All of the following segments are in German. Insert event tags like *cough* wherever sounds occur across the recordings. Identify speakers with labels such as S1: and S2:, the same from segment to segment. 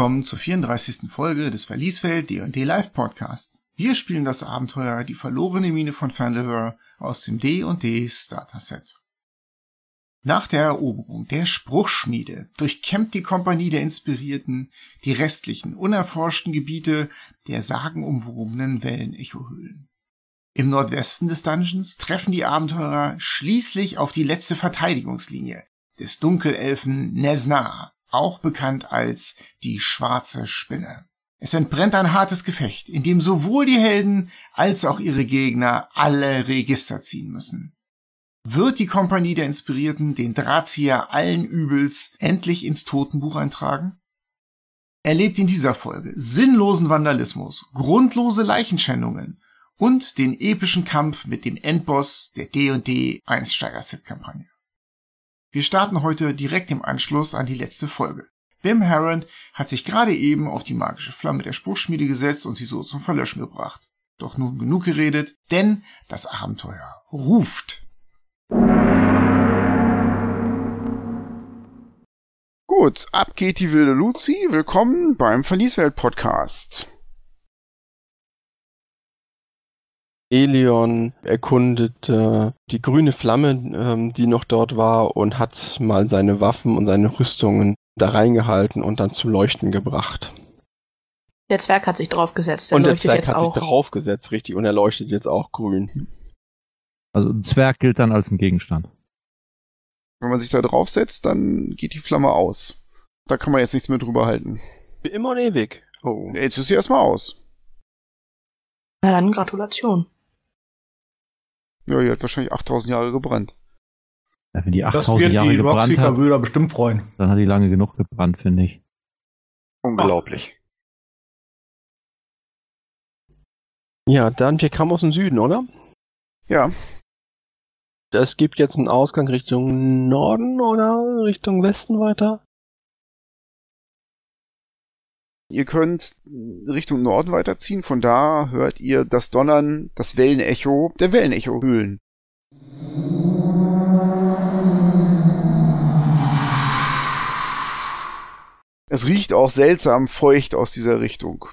S1: Willkommen zur 34. Folge des Verliesfeld D&D Live Podcast. Wir spielen das Abenteuer Die verlorene Mine von Fandelver aus dem D&D Starter Set. Nach der Eroberung der Spruchschmiede durchkämmt die Kompanie der Inspirierten die restlichen unerforschten Gebiete der sagenumwobenen Wellenechohöhlen. Im Nordwesten des Dungeons treffen die Abenteurer schließlich auf die letzte Verteidigungslinie des Dunkelelfen Nesna, auch bekannt als die schwarze Spinne. Es entbrennt ein hartes Gefecht, in dem sowohl die Helden als auch ihre Gegner alle Register ziehen müssen. Wird die Kompanie der Inspirierten den Drahtzieher allen Übels endlich ins Totenbuch eintragen? Erlebt in dieser Folge sinnlosen Vandalismus, grundlose Leichenschändungen und den epischen Kampf mit dem Endboss der D&D Einsteiger-Set-Kampagne. Wir starten heute direkt im Anschluss an die letzte Folge. Wim Harron hat sich gerade eben auf die magische Flamme der Spruchschmiede gesetzt und sie so zum Verlöschen gebracht. Doch nun genug geredet, denn das Abenteuer ruft.
S2: Gut, ab geht die wilde Luzi. Willkommen beim Verlieswelt Podcast.
S3: Elion erkundet äh, die grüne Flamme, ähm, die noch dort war, und hat mal seine Waffen und seine Rüstungen da reingehalten und dann zum Leuchten gebracht.
S4: Der Zwerg hat sich draufgesetzt.
S3: Der und der Zwerg hat auch. sich draufgesetzt, richtig, und er leuchtet jetzt auch grün.
S5: Also ein Zwerg gilt dann als ein Gegenstand.
S2: Wenn man sich da draufsetzt, dann geht die Flamme aus. Da kann man jetzt nichts mehr drüber halten.
S3: Für immer und ewig.
S2: Oh. Jetzt ist sie erstmal aus.
S4: Na dann Gratulation.
S2: Ja, die hat wahrscheinlich 8000 Jahre gebrannt.
S5: Ja, wenn die 8000 Jahre
S6: die
S5: gebrannt hat,
S6: Brüder bestimmt freuen.
S5: dann hat die lange genug gebrannt, finde ich.
S2: Unglaublich.
S3: Ja, dann, wir kamen aus dem Süden, oder?
S2: Ja.
S3: Es gibt jetzt einen Ausgang Richtung Norden oder Richtung Westen weiter?
S2: Ihr könnt Richtung Norden weiterziehen, von da hört ihr das Donnern, das Wellenecho der Wellenecho-Höhlen. Es riecht auch seltsam feucht aus dieser Richtung.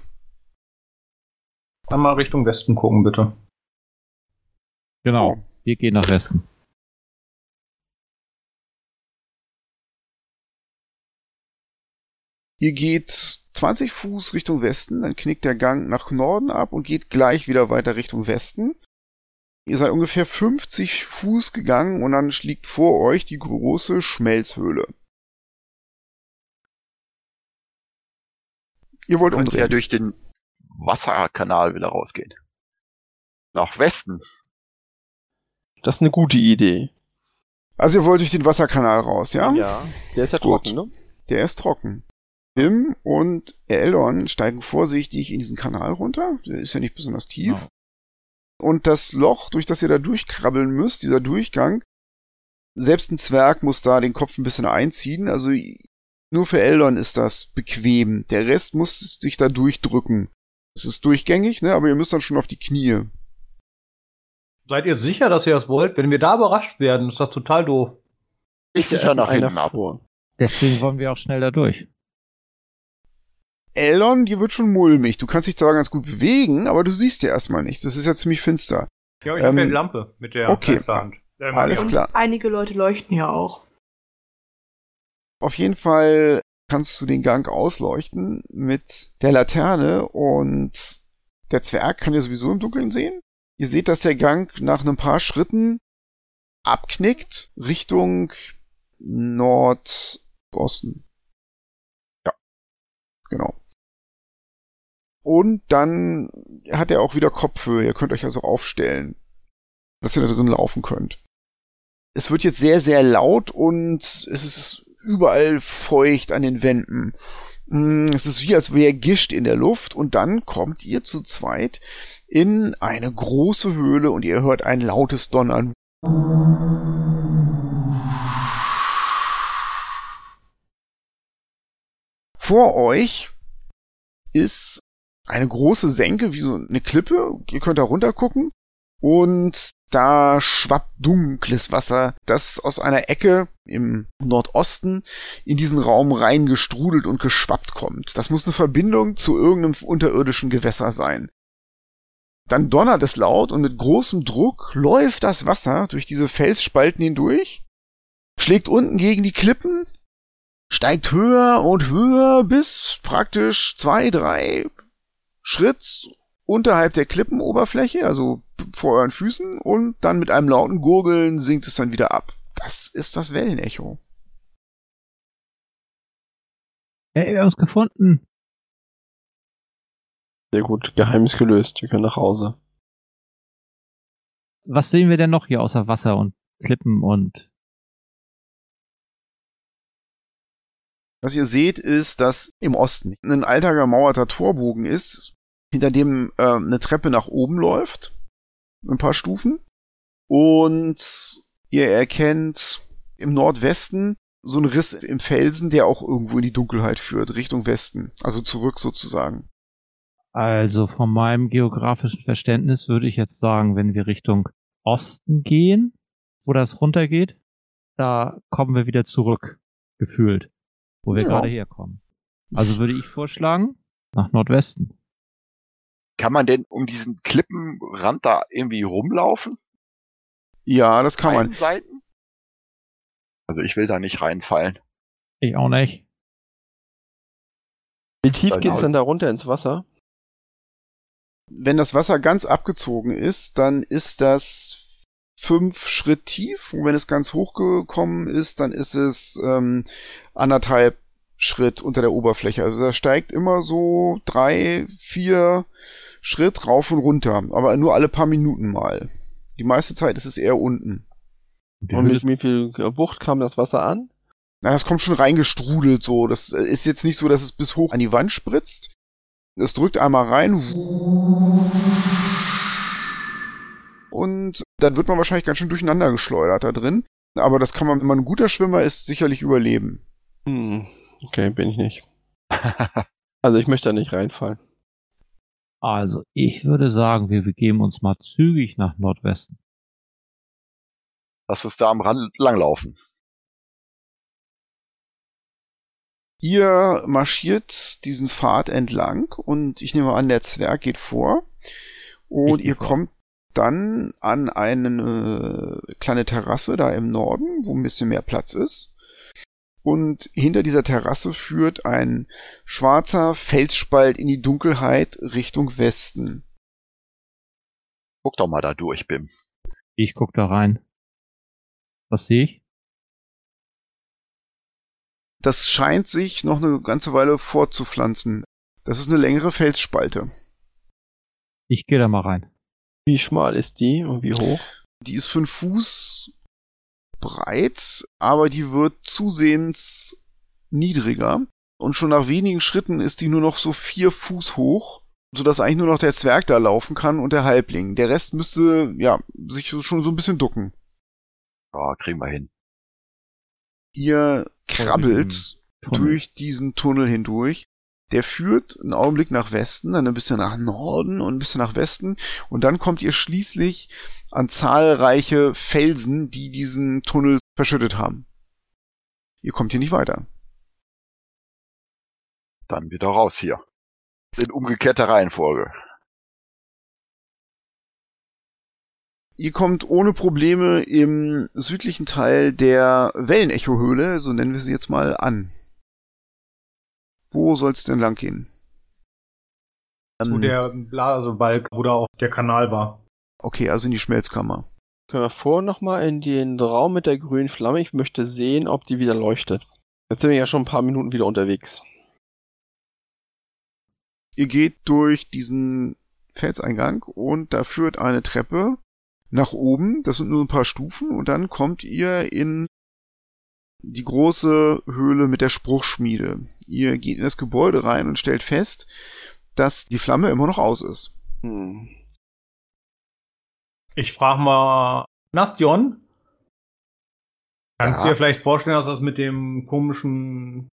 S6: Einmal Richtung Westen gucken, bitte.
S5: Genau, wir gehen nach Westen.
S2: Ihr geht 20 Fuß Richtung Westen, dann knickt der Gang nach Norden ab und geht gleich wieder weiter Richtung Westen. Ihr seid ungefähr 50 Fuß gegangen und dann liegt vor euch die große Schmelzhöhle.
S7: Ihr wollt umdrehen. ja durch den Wasserkanal wieder rausgehen. Nach Westen.
S3: Das ist eine gute Idee.
S2: Also ihr wollt durch den Wasserkanal raus, ja?
S3: Ja. Der ist ja Gut. trocken, ne?
S2: Der ist trocken. Tim und Eldon steigen vorsichtig in diesen Kanal runter. Der ist ja nicht besonders tief. Ja. Und das Loch, durch das ihr da durchkrabbeln müsst, dieser Durchgang, selbst ein Zwerg muss da den Kopf ein bisschen einziehen. Also nur für Eldon ist das bequem. Der Rest muss sich da durchdrücken. Es ist durchgängig, ne? aber ihr müsst dann schon auf die Knie.
S6: Seid ihr sicher, dass ihr das wollt? Wenn wir da überrascht werden, ist das total doof.
S7: Ich sicher nach hinten ab.
S5: Deswegen wollen wir auch schnell da durch.
S2: Eldon, dir wird schon mulmig. Du kannst dich zwar ganz gut bewegen, aber du siehst ja erstmal nichts. Das ist ja ziemlich finster.
S6: Ja, ich ähm, habe ja die Lampe mit der
S2: okay, Hand. Ähm, alles klar.
S4: Einige Leute leuchten ja auch.
S2: Auf jeden Fall kannst du den Gang ausleuchten mit der Laterne und der Zwerg kann ja sowieso im Dunkeln sehen. Ihr seht, dass der Gang nach ein paar Schritten abknickt Richtung Nordosten. Ja, genau. Und dann hat er auch wieder Kopfhöhe. Ihr könnt euch also aufstellen, dass ihr da drin laufen könnt. Es wird jetzt sehr, sehr laut und es ist überall feucht an den Wänden. Mm, es ist wie, als wäre Gischt in der Luft und dann kommt ihr zu zweit in eine große Höhle und ihr hört ein lautes Donnern. Vor euch ist eine große Senke, wie so eine Klippe. Ihr könnt da runter gucken. Und da schwappt dunkles Wasser, das aus einer Ecke im Nordosten in diesen Raum reingestrudelt und geschwappt kommt. Das muss eine Verbindung zu irgendeinem unterirdischen Gewässer sein. Dann donnert es laut und mit großem Druck läuft das Wasser durch diese Felsspalten hindurch, schlägt unten gegen die Klippen, steigt höher und höher bis praktisch zwei, drei Schritt unterhalb der Klippenoberfläche, also vor euren Füßen, und dann mit einem lauten Gurgeln sinkt es dann wieder ab. Das ist das Wellenecho.
S5: Ey, wir haben es gefunden.
S3: Sehr gut, Geheimnis gelöst. Wir können nach Hause.
S5: Was sehen wir denn noch hier außer Wasser und Klippen und
S2: Was ihr seht, ist, dass im Osten ein alter gemauerter Torbogen ist, hinter dem äh, eine Treppe nach oben läuft. Ein paar Stufen. Und ihr erkennt im Nordwesten so einen Riss im Felsen, der auch irgendwo in die Dunkelheit führt, Richtung Westen. Also zurück sozusagen.
S5: Also von meinem geografischen Verständnis würde ich jetzt sagen, wenn wir Richtung Osten gehen, wo das runtergeht, da kommen wir wieder zurück, gefühlt, wo wir
S2: Ja.
S5: gerade herkommen. Also würde ich vorschlagen, nach Nordwesten.
S7: Kann man denn um diesen Klippenrand da irgendwie rumlaufen?
S2: Ja, das kann
S7: Beiden
S2: man.
S7: Seiten? Also ich will da nicht reinfallen.
S5: Ich auch nicht.
S3: Wie tief
S7: Genau.
S3: geht es denn da runter ins Wasser?
S2: Wenn das Wasser ganz abgezogen ist, dann ist das fünf Schritt tief. Und wenn es ganz hochgekommen ist, dann ist es ähm, anderthalb Schritt unter der Oberfläche. Also da steigt immer so drei, vier Schritt rauf und runter. Aber nur alle paar Minuten mal. Die meiste Zeit ist es eher unten.
S5: Und
S3: mit wie viel Wucht kam das Wasser an?
S2: Na, das kommt schon reingestrudelt so. Das äh, ist jetzt nicht so, dass es bis hoch an die Wand spritzt. Es drückt einmal rein. Und dann wird man wahrscheinlich ganz schön durcheinander geschleudert da drin. Aber das kann man, wenn man ein guter Schwimmer ist, sicherlich überleben.
S3: Hm, okay, bin ich nicht. *laughs* Also ich möchte da nicht reinfallen.
S5: Also, ich würde sagen, wir begeben uns mal zügig nach Nordwesten.
S7: Lass uns da am Rand langlaufen.
S2: Ihr marschiert diesen Pfad entlang und ich nehme an, der Zwerg geht vor. Und ihr
S5: vor.
S2: kommt dann an eine kleine Terrasse da im Norden, wo ein bisschen mehr Platz ist. Und hinter dieser Terrasse führt ein schwarzer Felsspalt in die Dunkelheit Richtung Westen.
S7: Guck doch mal da durch, Bim.
S5: Ich guck da rein. Was sehe ich?
S2: Das scheint sich noch eine ganze Weile fortzupflanzen. Das ist eine längere Felsspalte.
S5: Ich gehe da mal rein.
S3: Wie schmal ist die und wie hoch?
S2: Die ist fünf Fuß breit, aber die wird zusehends niedriger. Und schon nach wenigen Schritten ist die nur noch so vier Fuß hoch, sodass eigentlich nur noch der Zwerg da laufen kann und der Halbling. Der Rest müsste, ja, sich schon so ein bisschen ducken.
S7: Ja, kriegen wir hin.
S2: Ihr krabbelt
S5: Tunnel.
S2: durch diesen Tunnel hindurch. Der führt einen Augenblick nach Westen, dann ein bisschen nach Norden und ein bisschen nach Westen. Und dann kommt ihr schließlich an zahlreiche Felsen, die diesen Tunnel verschüttet haben. Ihr kommt hier nicht weiter.
S7: Dann wieder raus hier. In umgekehrter Reihenfolge.
S2: Ihr kommt ohne Probleme im südlichen Teil der Wellenecho-Höhle, so nennen wir sie jetzt mal, an. Wo soll's denn lang gehen?
S6: Zu
S2: Ähm,
S6: der Blasebalg, wo da auch der Kanal war.
S2: Okay, also in die Schmelzkammer.
S3: Können wir vor nochmal in den Raum mit der grünen Flamme? Ich möchte sehen, ob die wieder leuchtet. Jetzt sind wir ja schon ein paar Minuten wieder unterwegs.
S2: Ihr geht durch diesen Felseingang und da führt eine Treppe nach oben. Das sind nur ein paar Stufen und dann kommt ihr in die große Höhle mit der Spruchschmiede. Ihr geht in das Gebäude rein und stellt fest, dass die Flamme immer noch aus ist.
S3: Hm.
S6: Ich frage mal Nastion. Kannst
S7: Ja.
S6: du dir vielleicht vorstellen, dass das mit dem komischen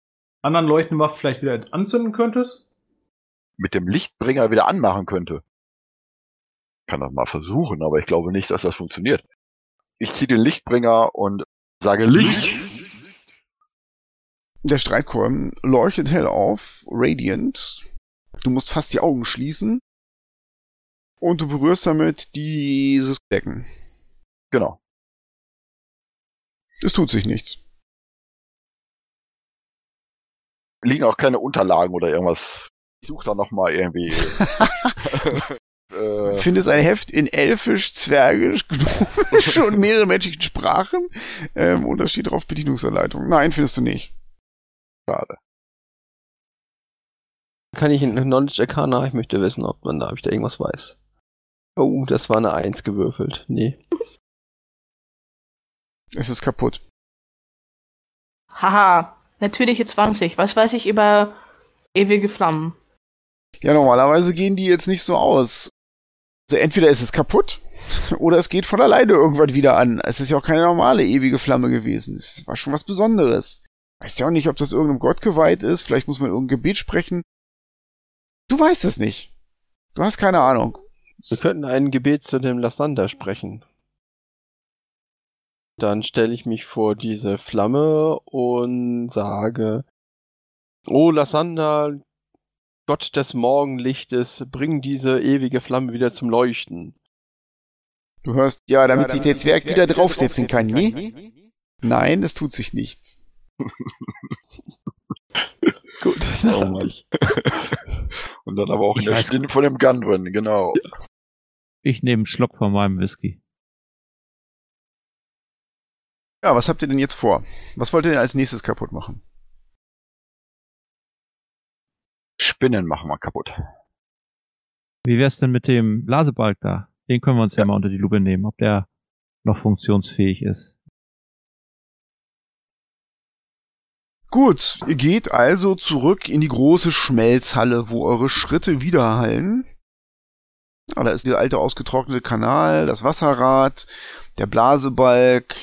S6: anderen Leuchtenwaff vielleicht wieder anzünden könntest?
S7: Mit dem Lichtbringer wieder anmachen könnte. Kann das mal versuchen, aber ich glaube nicht, dass das funktioniert. Ich ziehe den Lichtbringer und sage Licht.
S2: Der Streitkolben leuchtet hell auf, radiant. Du musst fast die Augen schließen. Und du berührst damit dieses Becken.
S7: Genau.
S2: Es tut sich nichts.
S7: Liegen auch keine Unterlagen oder irgendwas. Ich suche da nochmal irgendwie. *laughs* *laughs* äh,
S2: Findest ein Heft in Elfisch, Zwergisch, Gnomisch und mehrere menschlichen Sprachen. Ähm, und da steht drauf Bedienungsanleitung. Nein, findest du nicht.
S7: Schade.
S3: Kann ich in Knowledge Arcana? Ich möchte wissen, ob man da, ob ich da irgendwas weiß. Oh, das war eine Eins gewürfelt. Nee.
S2: Es ist kaputt.
S4: Haha, natürliche 20. Was weiß ich über ewige Flammen?
S2: Ja, normalerweise gehen die jetzt nicht so aus. Also entweder ist es kaputt *laughs* oder es geht von alleine irgendwann wieder an. Es ist ja auch keine normale ewige Flamme gewesen. Es war schon was Besonderes. Weißt ja auch nicht, ob das irgendeinem Gott geweiht ist. Vielleicht muss man irgendein Gebet sprechen. Du weißt es nicht. Du hast keine Ahnung.
S3: Wir könnten ein Gebet zu dem Lassander sprechen. Dann stelle ich mich vor diese Flamme und sage, O Lassander, Gott des Morgenlichtes, bring diese ewige Flamme wieder zum Leuchten.
S2: Du hörst, ja, damit sich der Zwerg wieder draufsetzen kann, ne? Nein, es tut sich nichts.
S3: Gut,
S7: Oh
S3: dann
S7: Mann.
S3: ich. *laughs*
S7: Und dann aber auch in
S5: Ich
S7: der
S5: weiß-
S7: Stimme von dem Gunrun, genau.
S5: Ich nehme einen Schluck von meinem Whisky.
S2: Ja, was habt ihr denn jetzt vor? Was wollt ihr denn als nächstes kaputt machen?
S7: Spinnen machen wir kaputt.
S5: Wie wär's denn mit dem Blasebalg da? Den können wir uns ja, mal unter die Lupe nehmen, ob der noch funktionsfähig ist.
S2: Gut, ihr geht also zurück in die große Schmelzhalle, wo eure Schritte widerhallen. Ah, da ist der alte ausgetrocknete Kanal, das Wasserrad, der Blasebalg,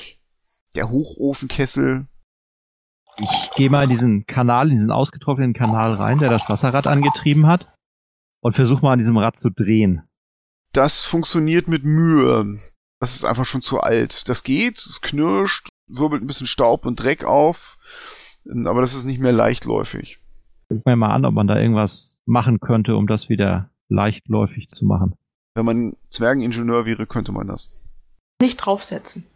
S2: der Hochofenkessel.
S5: Ich gehe mal in diesen Kanal, in diesen ausgetrockneten Kanal rein, der das Wasserrad angetrieben hat, und versuche mal an diesem Rad zu drehen.
S2: Das funktioniert mit Mühe. Das ist einfach schon zu alt. Das geht, es knirscht, wirbelt ein bisschen Staub und Dreck auf, aber das ist nicht mehr leichtläufig.
S5: Guck mir mal an, ob man da irgendwas machen könnte, um das wieder leichtläufig zu machen.
S2: Wenn man Zwergeningenieur wäre, könnte man das.
S4: Nicht draufsetzen.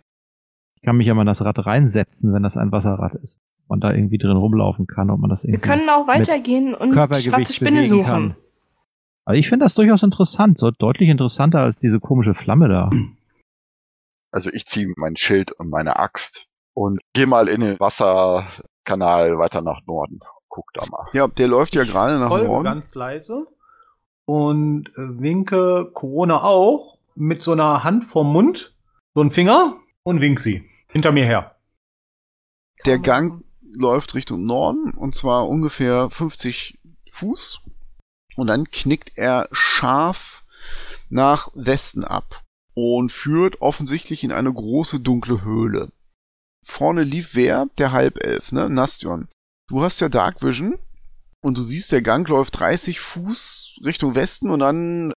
S5: Ich kann mich ja mal in das Rad reinsetzen, wenn das ein Wasserrad ist. Ob man da irgendwie drin rumlaufen kann, ob man das irgendwie.
S4: Wir können auch weitergehen und schwarze Spinne suchen.
S5: kann. Also ich finde das durchaus interessant, so deutlich interessanter als diese komische Flamme da.
S7: Also ich ziehe mein Schild und meine Axt und gehe mal in den Wasserkanal weiter nach Norden. Guck da mal.
S2: Ja, der läuft ja gerade nach
S6: Folge
S2: Norden.
S6: ganz leise und äh, winke Corona auch mit so einer Hand vorm Mund, so ein Finger und wink sie hinter mir her.
S2: Der Gang läuft Richtung Norden und zwar ungefähr 50 Fuß und dann knickt er scharf nach Westen ab und führt offensichtlich in eine große dunkle Höhle. Vorne lief wer? Der Halbelf, ne? Nastion. Du hast ja Dark Vision und du siehst, der Gang läuft 30 Fuß Richtung Westen und dann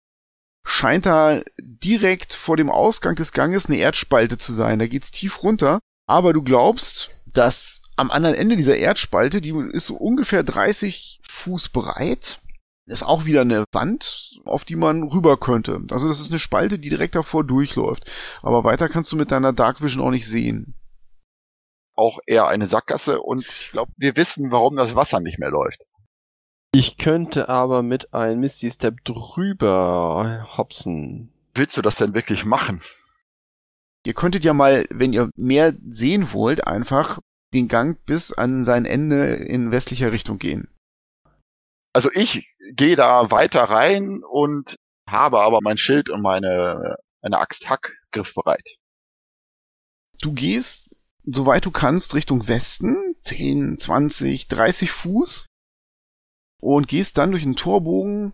S2: scheint da direkt vor dem Ausgang des Ganges eine Erdspalte zu sein. Da geht's tief runter, aber du glaubst, dass am anderen Ende dieser Erdspalte, die ist so ungefähr 30 Fuß breit, ist auch wieder eine Wand, auf die man rüber könnte. Also das ist eine Spalte, die direkt davor durchläuft. Aber weiter kannst du mit deiner Dark Vision auch nicht sehen.
S7: Auch eher eine Sackgasse und ich glaube, wir wissen, warum das Wasser nicht mehr läuft.
S3: Ich könnte aber mit einem Misty Step drüber hopsen.
S7: Willst du das denn wirklich machen?
S2: Ihr könntet ja mal, wenn ihr mehr sehen wollt, einfach den Gang bis an sein Ende in westlicher Richtung gehen.
S7: Also ich gehe da weiter rein und habe aber mein Schild und meine, meine Axt Hack griffbereit.
S2: Du gehst, soweit du kannst, Richtung Westen, 10, 20, 30 Fuß und gehst dann durch einen Torbogen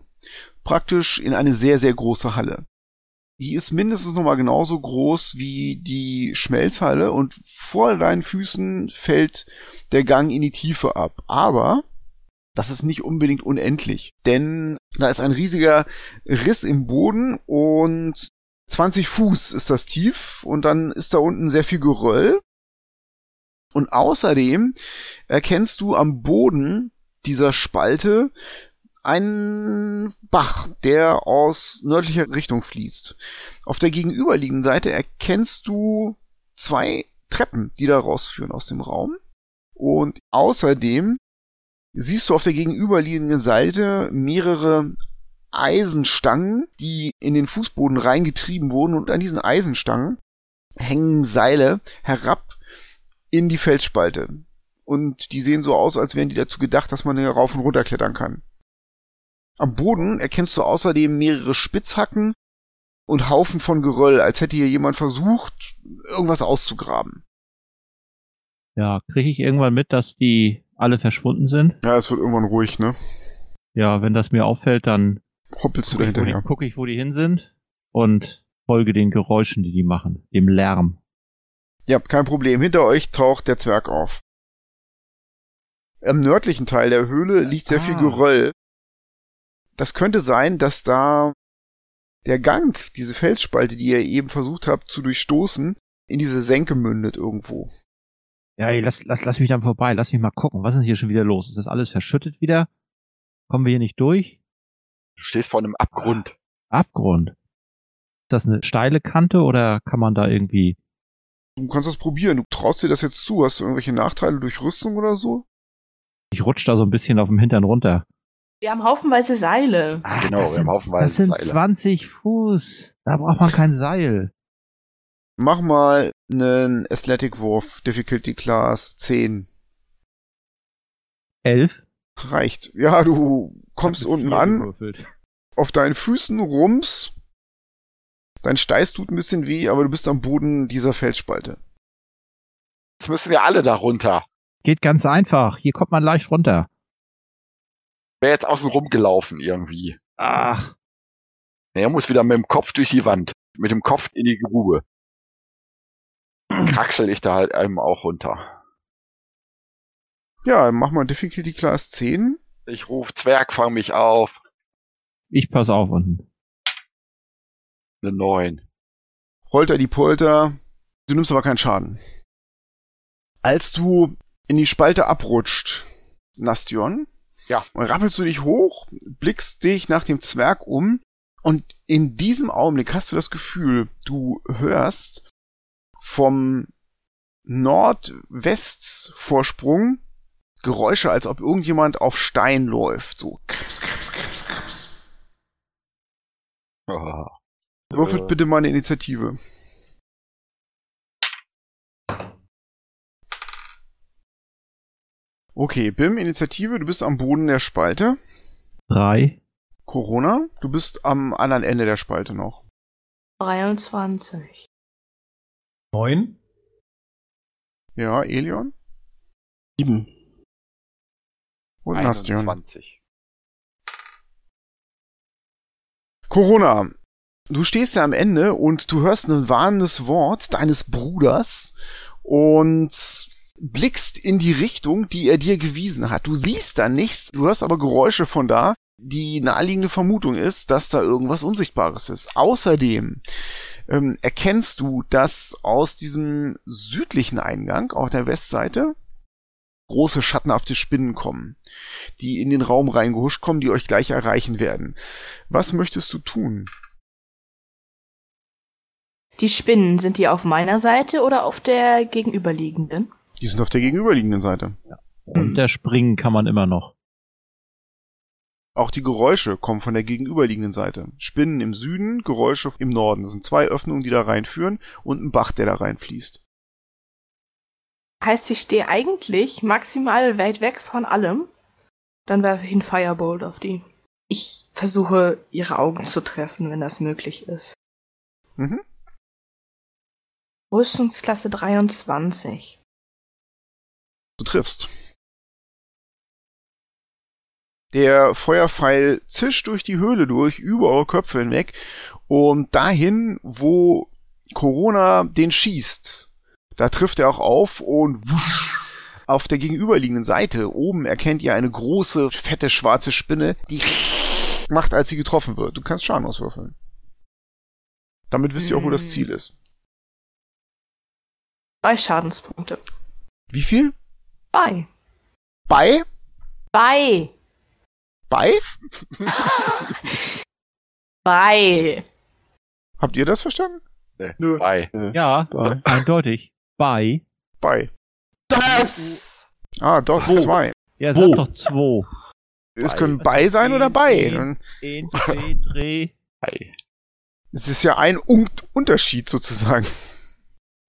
S2: praktisch in eine sehr, sehr große Halle. Die ist mindestens nochmal genauso groß wie die Schmelzhalle und vor deinen Füßen fällt der Gang in die Tiefe ab. Aber das ist nicht unbedingt unendlich, denn da ist ein riesiger Riss im Boden und 20 Fuß ist das tief und dann ist da unten sehr viel Geröll. Und außerdem erkennst du am Boden dieser Spalte einen Bach, der aus nördlicher Richtung fließt. Auf der gegenüberliegenden Seite erkennst du zwei Treppen, die da rausführen aus dem Raum. Und außerdem siehst du auf der gegenüberliegenden Seite mehrere Eisenstangen, die in den Fußboden reingetrieben wurden und an diesen Eisenstangen hängen Seile herab in die Felsspalte. Und die sehen so aus, als wären die dazu gedacht, dass man hier rauf und runter klettern kann. Am Boden erkennst du außerdem mehrere Spitzhacken und Haufen von Geröll, als hätte hier jemand versucht, irgendwas auszugraben.
S5: Ja, kriege ich irgendwann mit, dass die alle verschwunden sind?
S2: Ja, es wird irgendwann ruhig, ne?
S5: Ja, wenn das mir auffällt, dann
S2: Hoppelst du
S5: gucke
S2: da
S5: ich, wo die-
S2: hinterher.
S5: guck ich, wo die hin sind und folge den Geräuschen, die die machen, dem Lärm.
S2: Ja, kein Problem. Hinter euch taucht der Zwerg auf. Im nördlichen Teil der Höhle liegt sehr viel
S5: Ah.
S2: Geröll. Das könnte sein, dass da der Gang, diese Felsspalte, die ihr eben versucht habt zu durchstoßen, in diese Senke mündet irgendwo.
S5: Ja, ey, lass, lass, lass mich dann vorbei, lass mich mal gucken. Was ist denn hier schon wieder los? Ist das alles verschüttet wieder? Kommen wir hier nicht durch?
S7: Du stehst vor einem Abgrund.
S5: Abgrund. Ist das eine steile Kante oder kann man da irgendwie.
S2: Du kannst das probieren. Du traust dir das jetzt zu. Hast du irgendwelche Nachteile durch Rüstung oder so?
S5: Ich rutsch da so ein bisschen auf dem Hintern runter.
S4: Wir haben haufenweise Seile.
S5: Ach,
S7: Genau,
S5: das
S7: wir haben
S5: sind,
S7: haufenweise
S5: das sind
S7: Seile.
S5: 20 Fuß. Da braucht man kein Seil.
S2: Mach mal einen Athletic-Wurf. Difficulty Class 10.
S5: Elf.
S2: Reicht. Ja, du kommst unten an,
S5: gewürfelt.
S2: auf deinen Füßen rums. Dein Steiß tut ein bisschen weh, aber du bist am Boden dieser Felsspalte.
S7: Jetzt müssen wir alle da runter.
S5: Geht ganz einfach. Hier kommt man leicht runter.
S7: Wer jetzt außen rumgelaufen irgendwie.
S5: Ach.
S7: Er muss wieder mit dem Kopf durch die Wand. Mit dem Kopf in die Grube. Kraxel ich da halt einem auch runter.
S2: Ja, mach mal Difficulty Class 10.
S7: Ich ruf Zwerg, fang mich auf.
S5: Ich pass auf unten.
S7: Eine 9.
S2: Holter die Polter. Du nimmst aber keinen Schaden. Als du in die Spalte abrutscht, Nastion,
S7: Ja.
S2: rappelst du dich hoch, blickst dich nach dem Zwerg um und in diesem Augenblick hast du das Gefühl, du hörst vom Nordwestvorsprung Geräusche, als ob irgendjemand auf Stein läuft. So krips, krips, krips, krips.
S7: Oh. *laughs*
S2: Würfelt
S7: Äh.
S2: bitte mal eine Initiative. Okay, Bim, Initiative, du bist am Boden der Spalte.
S5: Drei.
S2: Corona, du bist am anderen Ende der Spalte noch.
S4: 23.
S6: Neun.
S2: Ja, Elion
S3: Sieben.
S2: und Nastion.
S7: 21.
S2: Corona, du stehst ja am Ende und du hörst ein warnendes Wort deines Bruders und blickst in die Richtung, die er dir gewiesen hat. Du siehst da nichts, du hörst aber Geräusche von da. Die naheliegende Vermutung ist, dass da irgendwas Unsichtbares ist. Außerdem ähm, erkennst du, dass aus diesem südlichen Eingang auf der Westseite große schattenhafte Spinnen kommen, die in den Raum reingehuscht kommen, die euch gleich erreichen werden. Was möchtest du tun?
S4: Die Spinnen, sind die auf meiner Seite oder auf der gegenüberliegenden?
S2: Die sind auf der gegenüberliegenden Seite.
S5: Und der springen kann man immer noch.
S2: Auch die Geräusche kommen von der gegenüberliegenden Seite. Spinnen im Süden, Geräusche im Norden. Das sind zwei Öffnungen, die da reinführen und ein Bach, der da reinfließt.
S4: Heißt, ich stehe eigentlich maximal weit weg von allem. Dann werfe ich einen Firebolt auf die. Ich versuche, ihre Augen zu treffen, wenn das möglich ist.
S2: Mhm.
S4: Rüstungsklasse 23.
S2: Du triffst. Der Feuerpfeil zischt durch die Höhle durch, über eure Köpfe hinweg und dahin, wo Corona den schießt. Da trifft er auch auf und wusch. Auf der gegenüberliegenden Seite oben erkennt ihr eine große, fette, schwarze Spinne, die macht, als sie getroffen wird. Du kannst Schaden auswürfeln. Damit wisst ihr auch, wo das Ziel ist.
S4: Drei Schadenspunkte.
S2: Wie viel?
S4: Bei.
S2: Bei?
S4: Bei.
S2: Bei? *laughs*
S4: Bei.
S2: Habt ihr das verstanden?
S6: Nö.
S7: Bei.
S5: Ja,
S3: Bei.
S5: eindeutig. Bei.
S2: Bei.
S4: Das.
S2: Ah, DOS
S6: Wo?
S2: 2.
S5: Ja,
S6: Wo?
S5: sag doch zwei.
S2: Es können bei sein oder bei.
S5: Eins, zwei, drei.
S7: Bei.
S2: Es ist ja ein Un Unterschied sozusagen.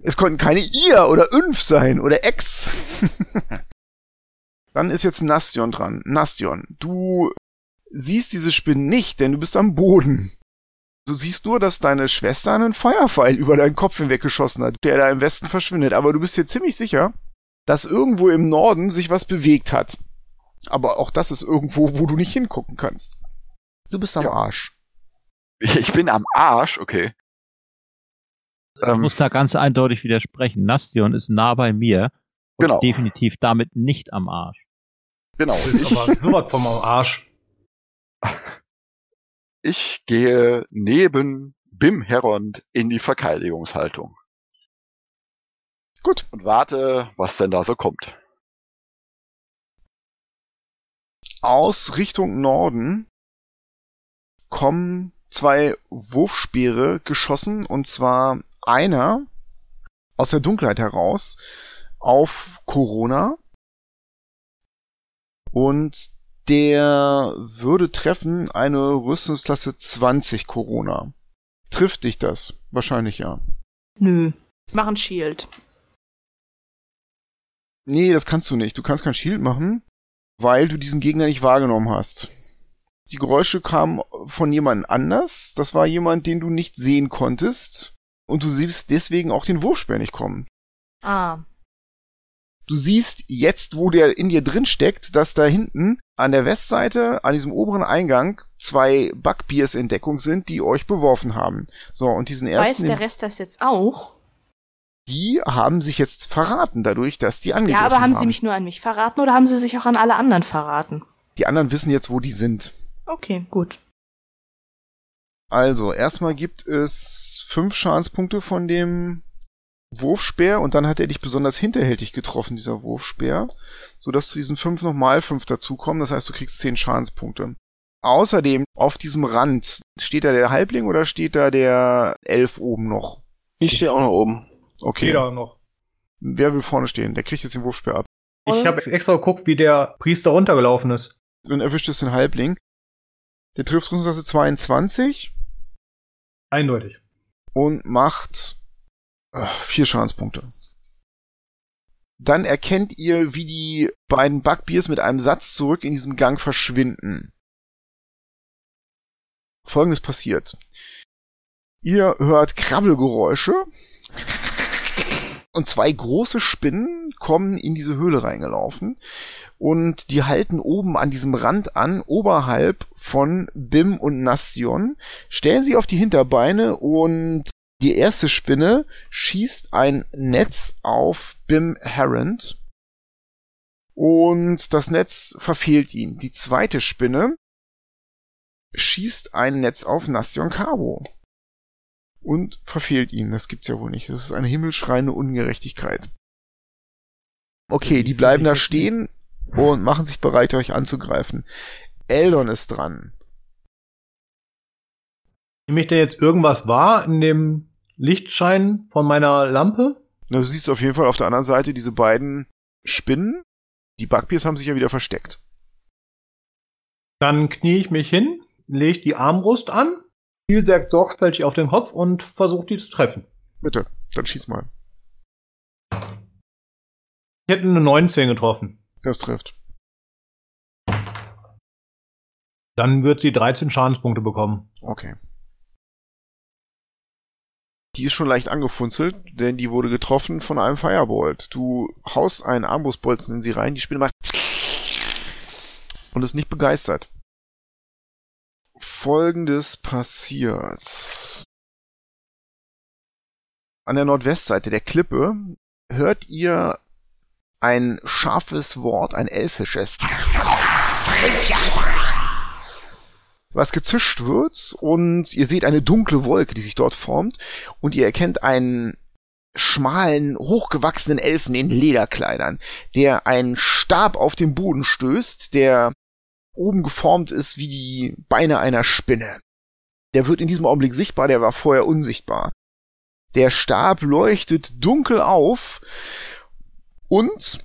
S2: Es konnten keine ihr oder Unf sein oder ex. *laughs* Dann ist jetzt Nastion dran. Nastion, du siehst diese Spinnen nicht, denn du bist am Boden. Du siehst nur, dass deine Schwester einen Feuerpfeil über deinen Kopf hinweggeschossen hat, der da im Westen verschwindet. Aber du bist dir ziemlich sicher, dass irgendwo im Norden sich was bewegt hat. Aber auch das ist irgendwo, wo du nicht hingucken kannst. Du bist am
S7: Ja.
S2: Arsch.
S7: Ich bin am Arsch, okay.
S5: Ich
S7: Ähm,
S5: muss da ganz eindeutig widersprechen. Nastion ist nah bei mir. Und
S7: Genau.
S5: definitiv damit nicht am Arsch.
S7: genau.
S6: Das ist aber *laughs* sowas vom Arsch.
S7: Ich gehe neben Bim Herond in die Verteidigungshaltung.
S2: Gut.
S7: Und warte, was denn da so kommt.
S2: aus Richtung Norden kommen zwei Wurfspeere geschossen und zwar einer aus der Dunkelheit heraus auf Corona und der würde treffen eine Rüstungsklasse 20 Corona. Trifft dich das? Wahrscheinlich ja.
S4: Nö. Mach ein Shield.
S2: Nee, das kannst du nicht. Du kannst kein Shield machen, weil du diesen Gegner nicht wahrgenommen hast. Die Geräusche kamen von jemand anders. Das war jemand, den du nicht sehen konntest. Und du siehst deswegen auch den Wurfspeer nicht kommen.
S4: Ah.
S2: Du siehst jetzt, wo der in dir drin steckt, dass da hinten an der Westseite, an diesem oberen Eingang, zwei Bugbears in Deckung sind, die euch beworfen haben. So, und diesen
S4: Weiß
S2: ersten,
S4: der Rest das jetzt auch?
S2: die haben sich jetzt verraten dadurch, dass die angegriffen
S4: Ja, aber haben
S2: haben.
S4: sie mich nur an mich verraten oder haben sie sich auch an alle anderen verraten?
S2: die anderen wissen jetzt, wo die sind.
S4: Okay, gut.
S2: Also, erstmal gibt es fünf Schadenspunkte von dem Wurfspeer und dann hat er dich besonders hinterhältig getroffen, dieser Wurfspeer, sodass zu diesen fünf nochmal fünf dazukommen. Das heißt, du kriegst zehn Schadenspunkte. Außerdem, auf diesem Rand, steht da der Halbling oder steht da der Elf oben noch?
S3: Ich stehe auch noch oben.
S2: Okay.
S6: Jeder noch.
S2: Wer will vorne stehen? Der kriegt jetzt den Wurfspeer ab.
S6: Ich habe extra geguckt, wie der Priester runtergelaufen ist.
S2: Dann erwischt es den Halbling. Der trifft Rüstungsklasse 22
S6: Eindeutig.
S2: und macht äh, vier Schadenspunkte. Dann erkennt ihr, wie die beiden Bugbears mit einem Satz zurück in diesem Gang verschwinden. Folgendes passiert. Ihr hört Krabbelgeräusche und zwei große Spinnen kommen in diese Höhle reingelaufen und die halten oben an diesem Rand an, oberhalb von Bim und Nastion, stellen sie auf die Hinterbeine und die erste Spinne schießt ein Netz auf Bim Harrend und das Netz verfehlt ihn. Die zweite Spinne schießt ein Netz auf Nastion Cabo und verfehlt ihn. Das gibt's ja wohl nicht. Das ist eine himmelschreiende Ungerechtigkeit. Okay, die bleiben da stehen und machen sich bereit, euch anzugreifen. Eldon ist dran.
S6: Nehme ich denn jetzt irgendwas wahr in dem Lichtschein von meiner Lampe?
S2: Na, Du siehst auf jeden Fall auf der anderen Seite diese beiden Spinnen. Die Bugbears haben sich ja wieder versteckt.
S6: Dann knie ich mich hin, lege die Armbrust an, ziel sehr sorgfältig auf den Kopf und versuche die zu treffen.
S2: Bitte, dann schieß mal.
S6: Ich hätte eine 19 getroffen.
S2: Das trifft.
S6: Dann wird sie 13 Schadenspunkte bekommen.
S2: Okay. Die ist schon leicht angefunzelt, denn die wurde getroffen von einem Firebolt. Du haust einen Armbrustbolzen in sie rein, die Spinne macht und ist nicht begeistert. Folgendes passiert. An der Nordwestseite der Klippe hört ihr ein scharfes Wort, ein elfisches, was gezischt wird und ihr seht eine dunkle Wolke, die sich dort formt und ihr erkennt einen schmalen, hochgewachsenen Elfen in Lederkleidern, der einen Stab auf den Boden stößt, der oben geformt ist wie die Beine einer Spinne. Der wird in diesem Augenblick sichtbar, der war vorher unsichtbar. Der Stab leuchtet dunkel auf und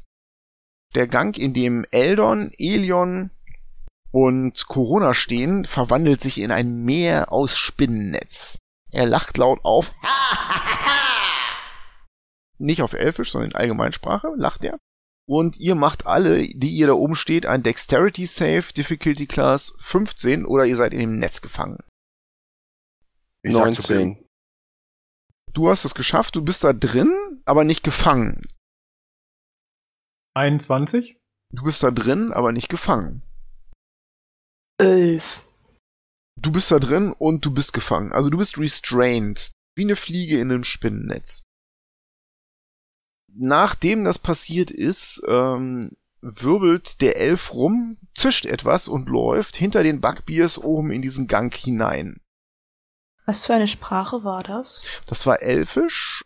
S2: der Gang, in dem Eldon, Elion und Corona stehen, verwandelt sich in ein Meer aus Spinnennetz. Er lacht laut auf. *laughs* Nicht auf Elfisch, sondern in Allgemeinsprache lacht er. Und ihr macht alle, die ihr da oben steht, ein Dexterity Save, Difficulty Class 15 oder ihr seid in dem Netz gefangen.
S7: Ich sag zu
S3: 19.
S7: Bill,
S2: Du hast es geschafft, du bist da drin, aber nicht gefangen.
S6: 21?
S2: Du bist da drin, aber nicht gefangen.
S4: Elf.
S2: Du bist da drin und du bist gefangen. Also du bist restrained. Wie eine Fliege in einem Spinnennetz. Nachdem das passiert ist, ähm, wirbelt der Elf rum, zischt etwas und läuft hinter den Bugbears oben in diesen Gang hinein.
S4: Was für eine Sprache war das?
S2: Das war elfisch,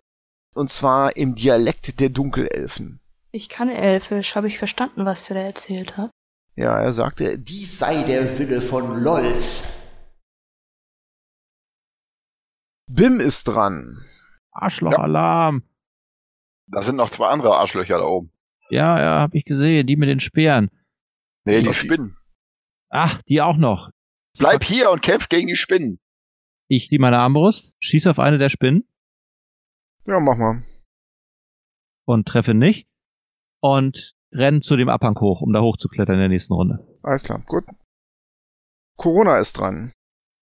S2: und zwar im Dialekt der Dunkelelfen.
S4: Ich kann Elfisch. Habe ich verstanden, was der da erzählt hat?
S2: Ja, er sagte, dies sei der Wille von Lolz. Bim ist dran.
S5: Arschlochalarm.
S7: Da sind noch zwei andere Arschlöcher da oben.
S5: Ja, ja, hab ich gesehen. Die mit den Speeren.
S7: Nee, die
S2: Okay.
S7: Spinnen.
S5: Ach, die auch noch.
S7: Bleib hier und kämpf gegen die Spinnen.
S5: Ich zieh meine Armbrust, schieß auf eine der Spinnen
S2: Ja, mach mal.
S5: und treffe nicht. Und renn zu dem Abhang hoch, um da hochzuklettern in der nächsten Runde.
S2: Alles klar, gut. Corona ist dran.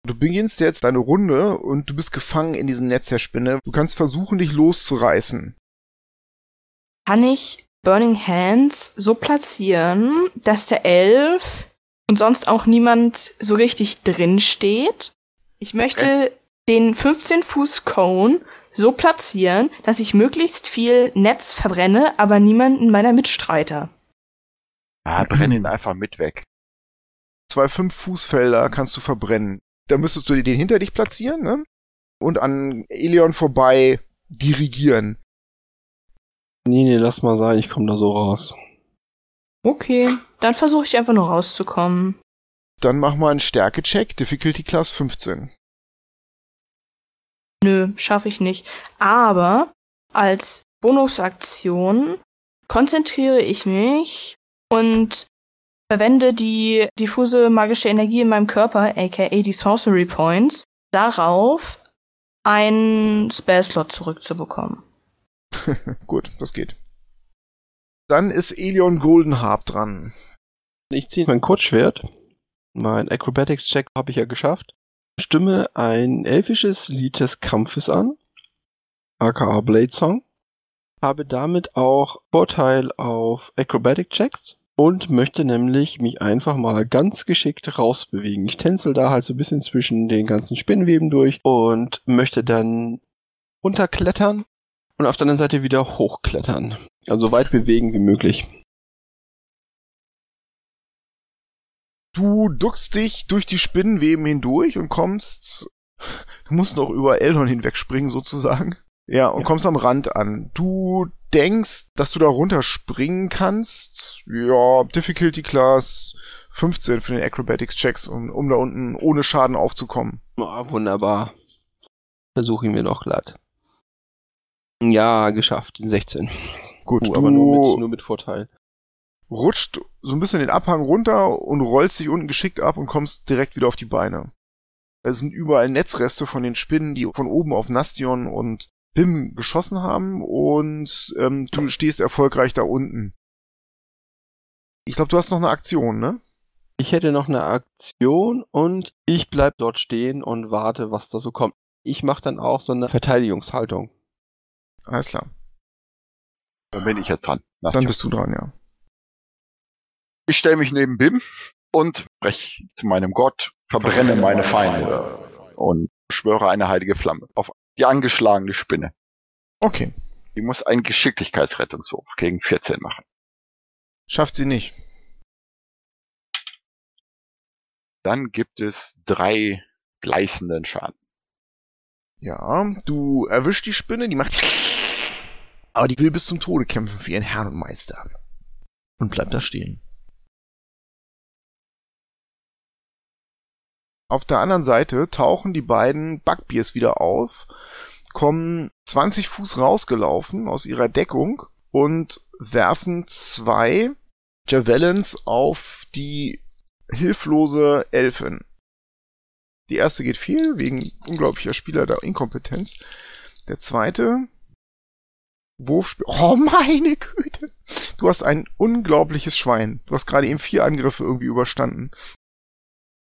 S2: Du beginnst jetzt deine Runde und du bist gefangen in diesem Netz der Spinne. Du kannst versuchen, dich loszureißen.
S4: Kann ich Burning Hands so platzieren, dass der Elf und sonst auch niemand so richtig drin steht? Ich möchte den 15 Fuß Cone so platzieren, dass ich möglichst viel Netz verbrenne, aber niemanden meiner Mitstreiter.
S7: Ah, brenn ihn einfach mit weg.
S2: Zwei fünf Fußfelder kannst du verbrennen. Da müsstest du den hinter dich platzieren, ne? Und an Elion vorbei dirigieren.
S3: Nee, nee, lass mal sein, ich komme da so raus.
S4: Okay, dann versuche ich einfach nur rauszukommen.
S2: Dann mach mal einen Stärke-Check, Difficulty Class 15.
S4: Nö, schaffe ich nicht. Aber als Bonusaktion konzentriere ich mich und verwende die diffuse magische Energie in meinem Körper, aka die Sorcery Points, darauf, einen Spellslot zurückzubekommen. *laughs*
S2: Gut, das geht. Dann ist Elion Goldenharp dran.
S3: Ich ziehe mein Kurzschwert. Mein Acrobatics-Check habe ich ja geschafft. Stimme ein elfisches Lied des Kampfes an, aka Blade Song. Habe damit auch Vorteil auf Acrobatic-Checks und möchte nämlich mich einfach mal ganz geschickt rausbewegen. Ich tänzel da halt so ein bisschen zwischen den ganzen Spinnweben durch und möchte dann runterklettern und auf der anderen Seite wieder hochklettern. Also weit bewegen wie möglich.
S2: Du duckst dich durch die Spinnenweben hindurch und kommst. Du musst noch über Eldon hinwegspringen, sozusagen. Ja, und
S3: Ja.
S2: kommst am Rand an. Du denkst, dass du da runterspringen kannst. Ja, Difficulty Class 15 für den Acrobatics Checks, um, um da unten ohne Schaden aufzukommen.
S3: Ah, wunderbar. Versuche ich mir doch glatt. Ja, geschafft. 16.
S2: Gut,
S3: Uh, aber nur mit, nur mit Vorteil.
S2: Rutscht so ein bisschen den Abhang runter und rollst dich unten geschickt ab und kommst direkt wieder auf die Beine. Es sind überall Netzreste von den Spinnen, die von oben auf Nastion und Bim geschossen haben und ähm, du stehst erfolgreich da unten. Ich glaube, du hast noch eine Aktion, ne?
S3: Ich hätte noch eine Aktion und ich bleib dort stehen und warte, was da so kommt. Ich mache dann auch so eine Verteidigungshaltung.
S2: Alles klar.
S7: Dann bin ich jetzt dran.
S2: Dann
S7: Nastja.
S2: bist du dran, ja.
S7: Ich stelle mich neben Bim und sprech zu meinem Gott, verbrenne meine Feinde und schwöre eine heilige Flamme auf die angeschlagene Spinne.
S2: Okay.
S7: Die muss einen Geschicklichkeitsrettungswurf gegen 14 machen.
S2: Schafft sie nicht.
S7: Dann gibt es drei gleißenden Schaden.
S2: Ja, du erwischst die Spinne, die macht Aber die will bis zum Tode kämpfen für ihren Herrn und Meister. Und bleibt da stehen. Auf der anderen Seite tauchen die beiden Bugbears wieder auf, kommen 20 Fuß rausgelaufen aus ihrer Deckung und werfen zwei Javelins auf die hilflose Elfin. Die erste geht viel, wegen unglaublicher Spieler der Inkompetenz. Der zweite Wurfspiel. Oh *laughs* meine Güte! Du hast ein unglaubliches Schwein. Du hast gerade eben vier Angriffe irgendwie überstanden.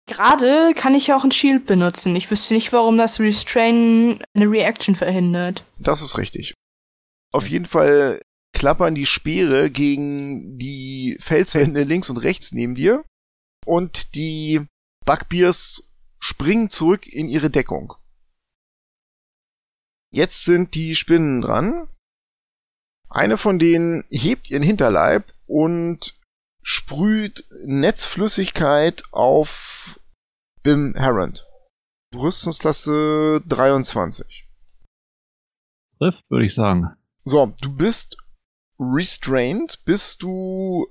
S4: Gerade kann ich auch ein Shield benutzen. Ich wüsste nicht, warum das Restrain eine Reaction verhindert.
S2: Das ist richtig. Auf jeden Fall klappern die Speere gegen die Felswände links und rechts neben dir und die Bugbears springen zurück in ihre Deckung. Jetzt sind die Spinnen dran. Eine von denen hebt ihren Hinterleib und sprüht Netzflüssigkeit auf Bim Harrand. Rüstungsklasse 23.
S5: Trifft, würde ich sagen.
S2: So, du bist restrained, bis du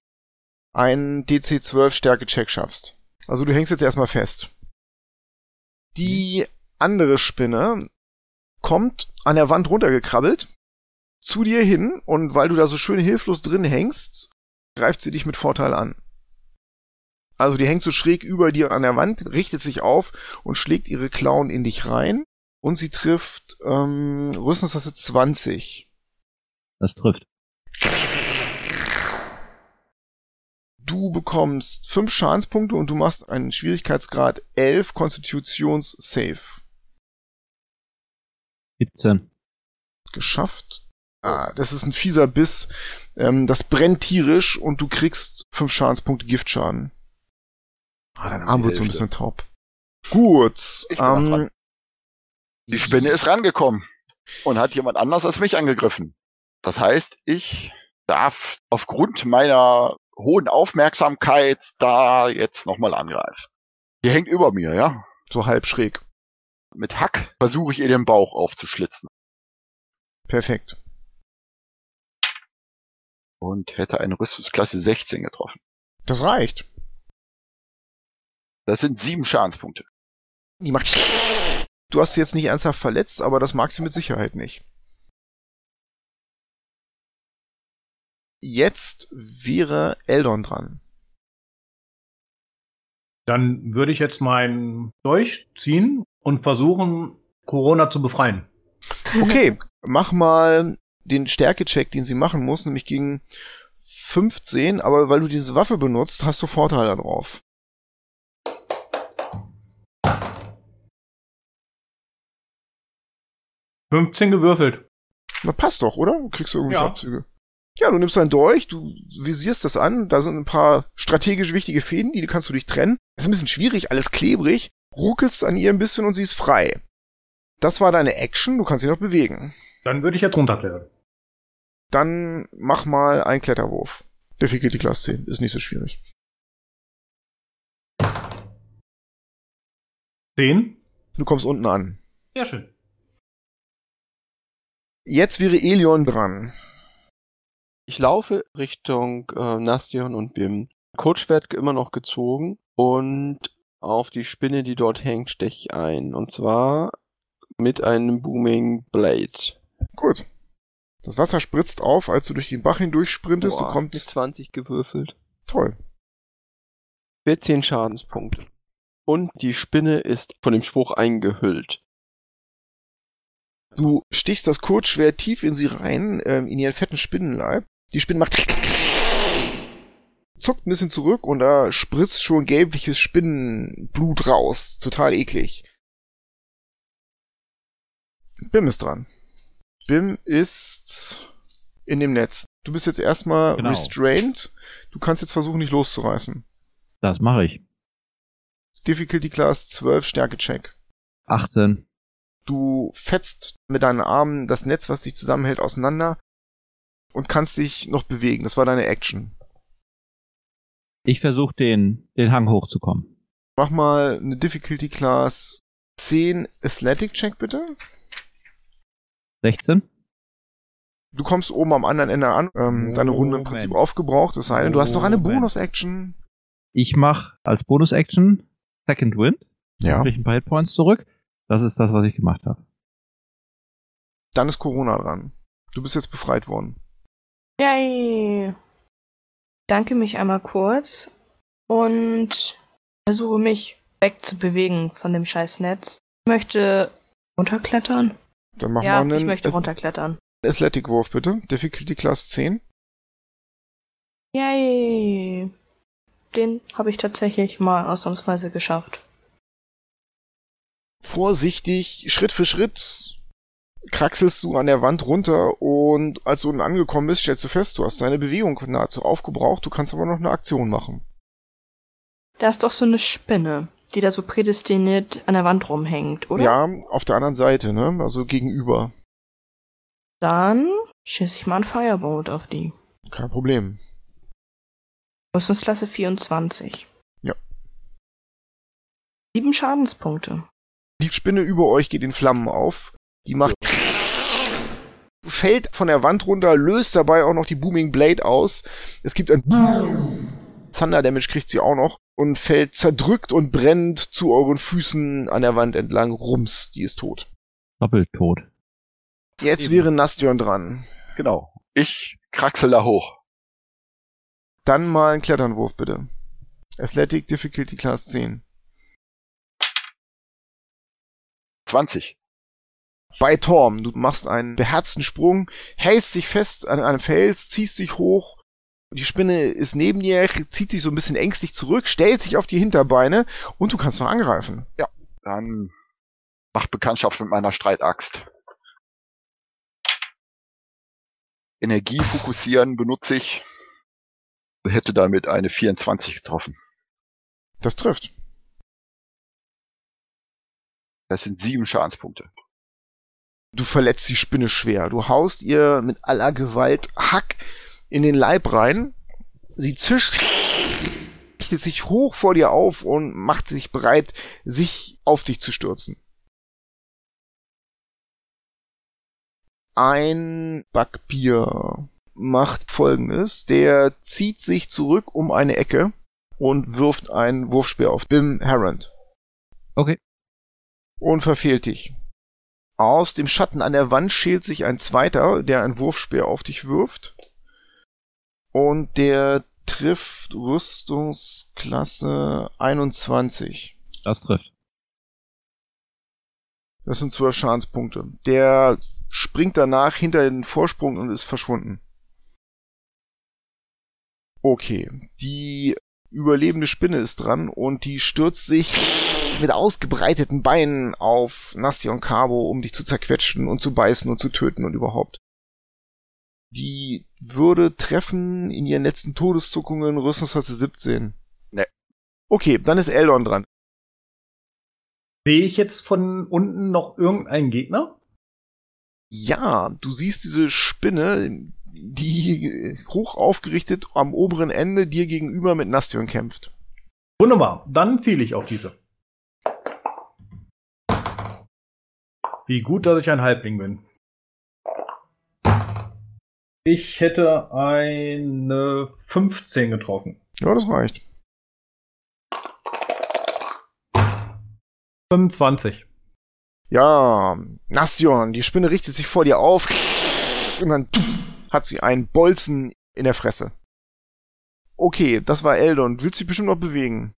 S2: einen DC-12 Stärke-Check schaffst. Also du hängst jetzt erstmal fest. Die andere Spinne kommt an der Wand runtergekrabbelt zu dir hin und weil du da so schön hilflos drin hängst, greift sie dich mit Vorteil an. Also die hängt so schräg über dir an der Wand, richtet sich auf und schlägt ihre Klauen in dich rein und sie trifft ähm, Rüstungstasse 20.
S5: Das trifft.
S2: Du bekommst 5 Schadenspunkte und du machst einen Schwierigkeitsgrad 11 Konstitutions Save.
S5: 17.
S2: Geschafft. Ah, das ist ein fieser Biss. Ähm, das brennt tierisch und du kriegst 5 Schadenspunkte Giftschaden. Ah, dein Arm wird so ein bisschen taub. Gut. Ähm.
S7: Die Spinne ist rangekommen und hat jemand anders als mich angegriffen. Das heißt, ich darf aufgrund meiner hohen Aufmerksamkeit da jetzt nochmal angreifen. Die hängt über mir, ja?
S2: so halb schräg.
S7: Mit Hack versuche ich ihr den Bauch aufzuschlitzen
S2: Perfekt.
S7: Und hätte eine Rüstungsklasse 16 getroffen.
S2: Das reicht.
S7: Das sind sieben Schadenspunkte.
S2: Die macht. *laughs* Du hast sie jetzt nicht ernsthaft verletzt, aber das mag sie mit Sicherheit nicht. Jetzt wäre Eldon dran.
S6: Dann würde ich jetzt meinen Dolch ziehen und versuchen, Corona zu befreien.
S2: Okay, *laughs* mach mal den Stärkecheck, den sie machen muss, nämlich gegen 15, aber weil du diese Waffe benutzt, hast du Vorteile darauf.
S6: Fünfzehn gewürfelt.
S2: Na passt doch, oder? Kriegst du irgendwie
S6: Ja.
S2: Abzüge. Ja, du nimmst dein Dolch, du visierst das an, da sind ein paar strategisch wichtige Fäden, die kannst du dich trennen. Ist ein bisschen schwierig, alles klebrig, ruckelst an ihr ein bisschen und sie ist frei. Das war deine Action, du kannst sie noch bewegen.
S6: Dann würde ich jetzt runterklettern.
S2: Dann mach mal einen Kletterwurf. Difficulty Class 10, ist nicht so schwierig.
S6: Zehn?
S2: Du kommst unten an.
S6: Ja, schön.
S2: Jetzt wäre Elion dran.
S3: Ich laufe Richtung äh, Nastion und Bim. Coach wird immer noch gezogen und auf die Spinne, die dort hängt, steche ich ein. Und zwar mit einem Booming Blade.
S2: Gut. Das Wasser spritzt auf, als du durch den Bach hindurch sprintest.
S3: Boah,
S2: du kommst.
S3: mit 20 gewürfelt.
S2: Toll.
S3: 14 Schadenspunkte. Und die Spinne ist von dem Spruch eingehüllt.
S2: Du stichst das Kurzschwert tief in sie rein, ähm, in ihren fetten Spinnenleib. Die Spinne macht *laughs* zuckt ein bisschen zurück und da spritzt schon gelbliches Spinnenblut raus. Total eklig. Bim ist dran. Bim ist in dem Netz. Du bist jetzt erstmal
S5: Genau.
S2: restrained. Du kannst jetzt versuchen, dich loszureißen.
S5: Das mache ich.
S2: Difficulty Class 12, Stärke Check.
S5: 18.
S2: Du fetzt mit deinen Armen das Netz, was dich zusammenhält, auseinander und kannst dich noch bewegen. Das war deine Action.
S5: Ich versuche den, den Hang hochzukommen.
S2: Mach mal eine Difficulty Class 10 Athletic Check bitte.
S5: 16?
S2: Du kommst oben am anderen Ende an, ähm, deine Runde im
S5: Moment.
S2: Prinzip aufgebraucht, es sei denn, du hast noch eine. Bonus-Action.
S5: Ich mache als Bonus-Action Second Wind,
S2: Ja.
S5: kriege ein paar Hitpoints zurück. Das ist das, was ich gemacht habe.
S2: Dann ist Corona dran. Du bist jetzt befreit worden.
S4: Yay! Danke mich einmal kurz und versuche mich wegzubewegen von dem scheiß Netz. Ich möchte runterklettern.
S2: Dann mach
S4: ja, ich
S2: einen
S4: möchte
S2: Ath-
S4: runterklettern.
S2: Athletic-Wurf bitte. Difficulty Class 10.
S4: Yay! Den habe ich tatsächlich mal ausnahmsweise geschafft.
S2: Vorsichtig, Schritt für Schritt, kraxelst du an der Wand runter und als du unten angekommen bist, stellst du fest, du hast deine Bewegung nahezu aufgebraucht, du kannst aber noch eine Aktion machen.
S4: Da ist doch so eine Spinne, die da so prädestiniert an der Wand rumhängt, oder?
S2: Ja, auf der anderen Seite, ne? Also gegenüber.
S4: Dann schieße ich mal ein Firebolt auf die.
S2: Kein Problem.
S4: Rüstungsklasse 24.
S2: Ja.
S4: Sieben Schadenspunkte.
S2: Die Spinne über euch geht in Flammen auf. Die macht. fällt von der Wand runter, löst dabei auch noch die Booming Blade aus. Es gibt ein Thunder Damage kriegt sie auch noch und fällt zerdrückt und brennt zu euren Füßen an der Wand entlang. Rums, die ist tot.
S5: Doppelt tot.
S2: Jetzt
S3: Eben.
S2: wäre Nastion dran.
S7: Genau. Ich kraxel da hoch.
S2: Dann mal einen Kletternwurf bitte. Athletic Difficulty Class 10.
S7: 20.
S2: Bei Torm, du machst einen beherzten Sprung, hältst dich fest an einem Fels, ziehst dich hoch. Die Spinne ist neben dir, zieht sich so ein bisschen ängstlich zurück, stellt sich auf die Hinterbeine und du kannst noch angreifen. Ja.
S7: Dann mach Bekanntschaft mit meiner Streitaxt. Energie fokussieren benutze ich. Hätte damit eine 24 getroffen.
S2: Das trifft.
S7: Das sind sieben Schadenspunkte.
S2: Du verletzt die Spinne schwer. Du haust ihr mit aller Gewalt Hack in den Leib rein. Sie zischt, richtet *laughs* sich hoch vor dir auf und macht sich bereit, sich auf dich zu stürzen. Ein Backbier macht folgendes. Der zieht sich zurück um eine Ecke und wirft ein Wurfspeer auf Bim Harrand.
S5: Okay.
S2: Und verfehlt dich. Aus dem Schatten an der Wand schält sich ein zweiter, der ein Wurfspeer auf dich wirft. Und der trifft Rüstungsklasse 21.
S5: Das trifft.
S2: Das sind zwölf Schadenspunkte. Der springt danach hinter den Vorsprung und ist verschwunden. Okay, die überlebende Spinne ist dran und die stürzt sich mit ausgebreiteten Beinen auf Nastia und Cabo, um dich zu zerquetschen und zu beißen und zu töten und überhaupt. Die würde treffen in ihren letzten Todeszuckungen Rüstungsklasse 17.
S7: Ne.
S2: Okay, dann ist Eldon dran.
S6: Sehe ich jetzt von unten noch irgendeinen Gegner?
S2: Ja, du siehst diese Spinne, die hoch aufgerichtet am oberen Ende dir gegenüber mit Nastion kämpft.
S6: Wunderbar, dann ziele ich auf diese. Wie gut, dass ich ein Halbling bin. Ich hätte eine 15 getroffen.
S2: Ja, das reicht.
S6: 25.
S2: Ja, Nastion, die Spinne richtet sich vor dir auf und dann hat sie einen Bolzen in der Fresse. Okay, das war Eldon. Willst du dich bestimmt noch bewegen?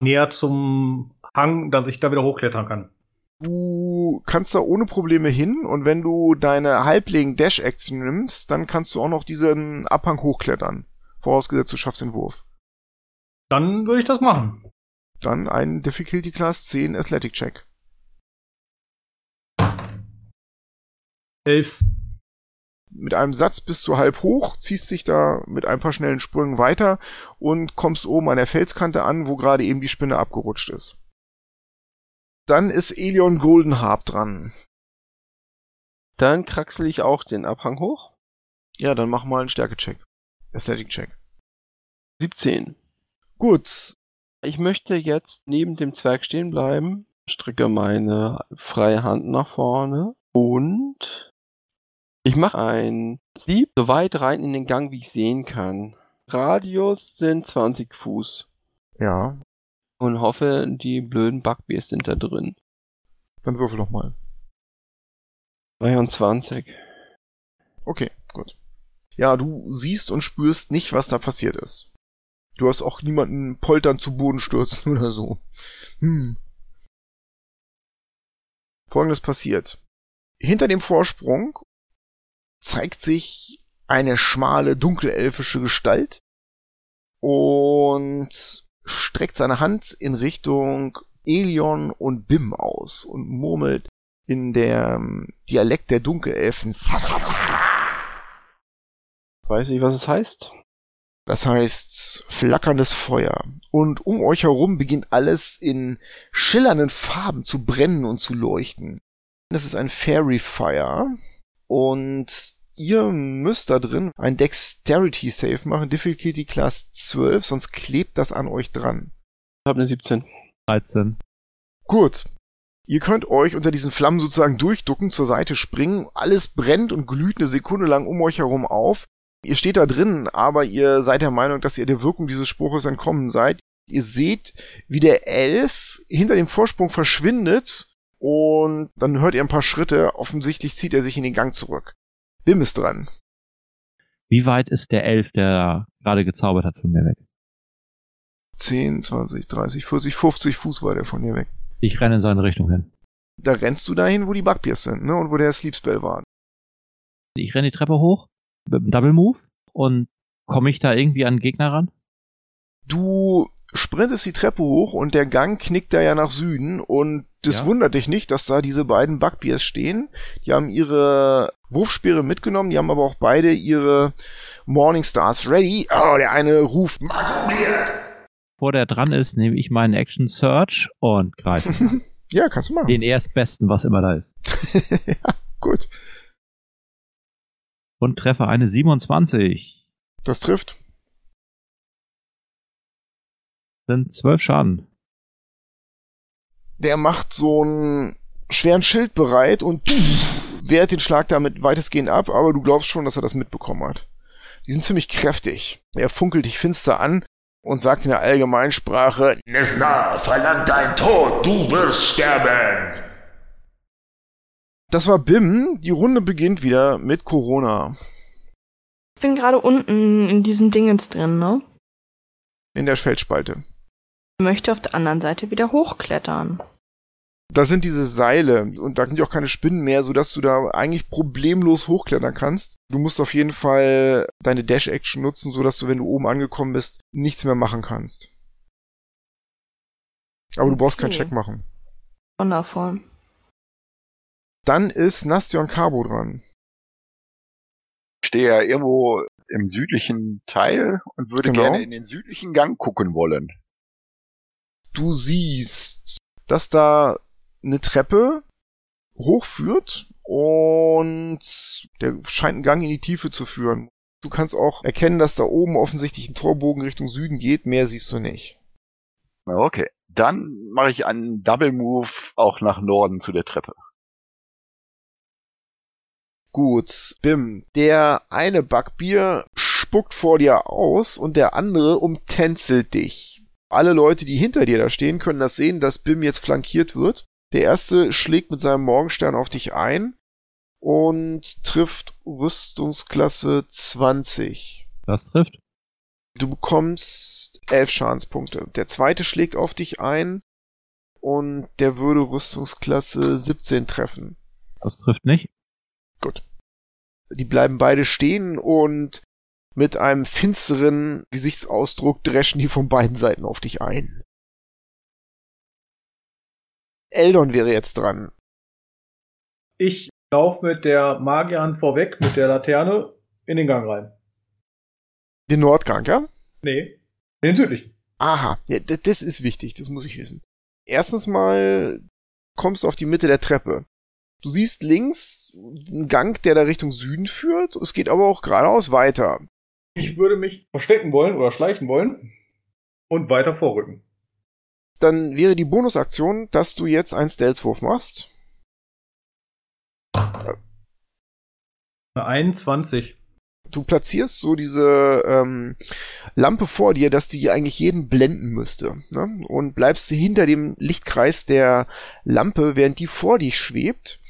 S6: Näher zum Hang, dass ich da wieder hochklettern kann.
S2: Du kannst da ohne Probleme hin und wenn du deine Halbling-Dash-Action nimmst, dann kannst du auch noch diesen Abhang hochklettern. Vorausgesetzt, du schaffst den Wurf.
S6: Dann würde ich das machen.
S2: Dann ein Difficulty Class 10 Athletic Check.
S6: 11.
S2: Mit einem Satz bist du halb hoch, ziehst dich da mit ein paar schnellen Sprüngen weiter und kommst oben an der Felskante an, wo gerade eben die Spinne abgerutscht ist. Dann ist Elion Goldenharp dran.
S3: Dann kraxel ich auch den Abhang hoch.
S2: Ja, dann mach mal einen Stärke-Check. Athletic-Check.
S3: 17.
S2: Gut.
S3: Ich möchte jetzt neben dem Zwerg stehen bleiben, strecke meine freie Hand nach vorne und Ich mache ein Sleep so weit rein in den Gang, wie ich sehen kann. Radius sind 20 Fuß.
S2: Ja,
S3: Und hoffe, die blöden Bugbears sind da drin.
S2: dann würfel doch mal.
S3: 23.
S2: Okay, gut. Ja, du siehst und spürst nicht, was da passiert ist. Du hast auch niemanden poltern zu Boden stürzen *laughs* oder so. Hm. Folgendes passiert. Hinter dem Vorsprung zeigt sich eine schmale, dunkelelfische Gestalt und streckt seine Hand in Richtung Elion und Bim aus und murmelt in der ähm, Dialekt der Dunkelelfen.
S3: Weiß ich, was es heißt?
S2: Das heißt flackerndes Feuer. Und um euch herum beginnt alles in schillernden Farben zu brennen und zu leuchten. Das ist ein Fairy Fire. Und ihr müsst da drin ein Dexterity Save machen, Difficulty Class 12, sonst klebt das an euch dran.
S3: Ich habe eine 17.
S5: 13.
S2: Gut. Ihr könnt euch unter diesen Flammen sozusagen durchducken, zur Seite springen. Alles brennt und glüht eine Sekunde lang um euch herum auf. Ihr steht da drin, aber ihr seid der Meinung, dass ihr der Wirkung dieses Spruches entkommen seid. Ihr seht, wie der Elf hinter dem Vorsprung verschwindet und dann hört ihr ein paar Schritte. Offensichtlich zieht er sich in den Gang zurück. Bim ist dran.
S5: Wie weit ist der Elf, der gerade gezaubert hat, von mir weg?
S2: 10, 20, 30, 40, 50 Fuß weit er von dir weg.
S5: Ich renne in seine Richtung hin.
S2: Da rennst du dahin, wo die Bugbears sind, ne? Und wo der Sleepspell war.
S5: Ich renne die Treppe hoch mit einem Double Move und komme ich da irgendwie an den Gegner ran?
S2: Du sprintest die Treppe hoch und der Gang knickt da ja nach Süden und das
S5: Ja.
S2: wundert dich nicht, dass da diese beiden Bugbears stehen. Die haben ihre Wurfspeere mitgenommen, die haben aber auch beide ihre Morningstars ready. Oh, der eine ruft "Markiert!"
S5: Bevor der dran ist, nehme ich meinen Action Search und greife. *laughs*
S2: Ja, kannst du machen.
S5: den erstbesten, was immer da ist. *laughs*
S2: ja, gut.
S5: Und treffe eine 27.
S2: Das trifft.
S5: Sind 12 Schaden.
S2: Der macht so einen schweren Schild bereit und wehrt den Schlag damit weitestgehend ab, aber du glaubst schon, dass er das mitbekommen hat. Die sind ziemlich kräftig. Er funkelt dich finster an und sagt in der Allgemeinsprache,
S8: Nesna verlangt dein Tod, du wirst sterben.
S2: das war Bim, die Runde beginnt wieder mit Corona
S4: Ich bin gerade unten in diesem Dingens drin, ne?
S2: in der Feldspalte.
S4: Ich möchte auf der anderen Seite wieder hochklettern.
S2: Da sind diese Seile und da sind ja auch keine Spinnen mehr, sodass du da eigentlich problemlos hochklettern kannst. Du musst auf jeden Fall deine Dash-Action nutzen, sodass du, wenn du oben angekommen bist, nichts mehr machen kannst. Aber du brauchst keinen
S4: Okay.
S2: Check machen.
S4: Wundervoll.
S2: Dann ist Nastion Cabo dran.
S7: Ich stehe ja irgendwo im südlichen Teil und würde
S2: Genau.
S7: gerne in den südlichen Gang gucken wollen.
S2: Du siehst, dass da eine Treppe hochführt und der scheint einen Gang in die Tiefe zu führen. Du kannst auch erkennen, dass da oben offensichtlich ein Torbogen Richtung Süden geht. Mehr siehst du nicht.
S7: Okay, dann mache ich einen Double Move auch nach Norden zu der Treppe.
S2: Gut, Bim. Der eine Backbier spuckt vor dir aus und der andere umtänzelt dich. Alle Leute, die hinter dir da stehen, können das sehen, dass Bim jetzt flankiert wird. Der erste schlägt mit seinem Morgenstern auf dich ein und trifft Rüstungsklasse 20.
S5: Das trifft.
S2: Du bekommst 11 Schadenspunkte. Der zweite schlägt auf dich ein und der würde Rüstungsklasse 17 treffen.
S5: Das trifft nicht.
S2: Gut. Die bleiben beide stehen und mit einem finsteren Gesichtsausdruck dreschen die von beiden Seiten auf dich ein. Eldon wäre jetzt dran.
S6: Ich laufe mit der Magierhand vorweg, mit der Laterne, in den Gang rein.
S2: Den Nordgang, ja?
S6: Nee, in den südlichen.
S2: Aha, ja, das ist wichtig, das muss ich wissen. Erstens mal kommst du auf die Mitte der Treppe. Du siehst links einen Gang, der da Richtung Süden führt. Es geht aber auch geradeaus weiter.
S6: Ich würde mich verstecken wollen oder schleichen wollen und weiter vorrücken.
S2: Dann wäre die Bonusaktion, dass du jetzt einen Stealth-Wurf machst.
S6: Eine 21.
S2: Du platzierst so diese ähm, Lampe vor dir, dass die eigentlich jeden blenden müsste. Ne? Und bleibst hinter dem Lichtkreis der Lampe, während die vor dich schwebt,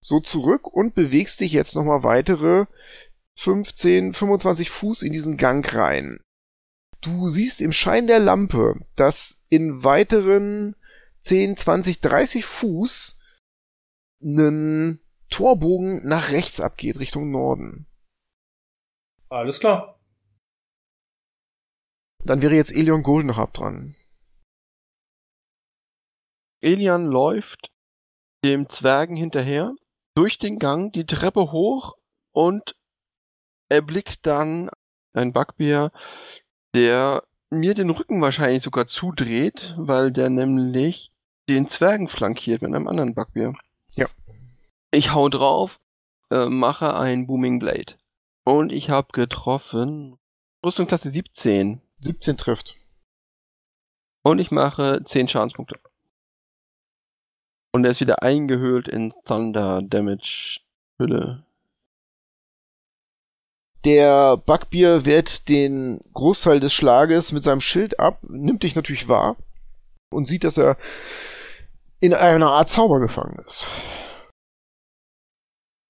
S2: so zurück und bewegst dich jetzt nochmal weitere 15, 25 Fuß in diesen Gang rein. Du siehst im Schein der Lampe, dass in weiteren 10, 20, 30 Fuß einen Torbogen nach rechts abgeht, Richtung Norden.
S6: Alles klar.
S2: Dann wäre jetzt Elion Goldenhab dran.
S3: Elian läuft dem Zwergen hinterher, durch den Gang, die Treppe hoch und erblickt dann ein Backbier, der mir den Rücken wahrscheinlich sogar zudreht, weil der nämlich den Zwergen flankiert mit einem anderen Backbier.
S2: Ja.
S3: Ich hau drauf, äh, mache ein Booming Blade. Und ich habe getroffen. Rüstungsklasse 17.
S2: 17 trifft.
S3: Und ich mache 10 Schadenspunkte. Und er ist wieder eingehüllt in Thunder Damage Hülle.
S2: Der Backbier wehrt den Großteil des Schlages mit seinem Schild ab, nimmt dich natürlich wahr und sieht, dass er in einer Art Zauber gefangen ist.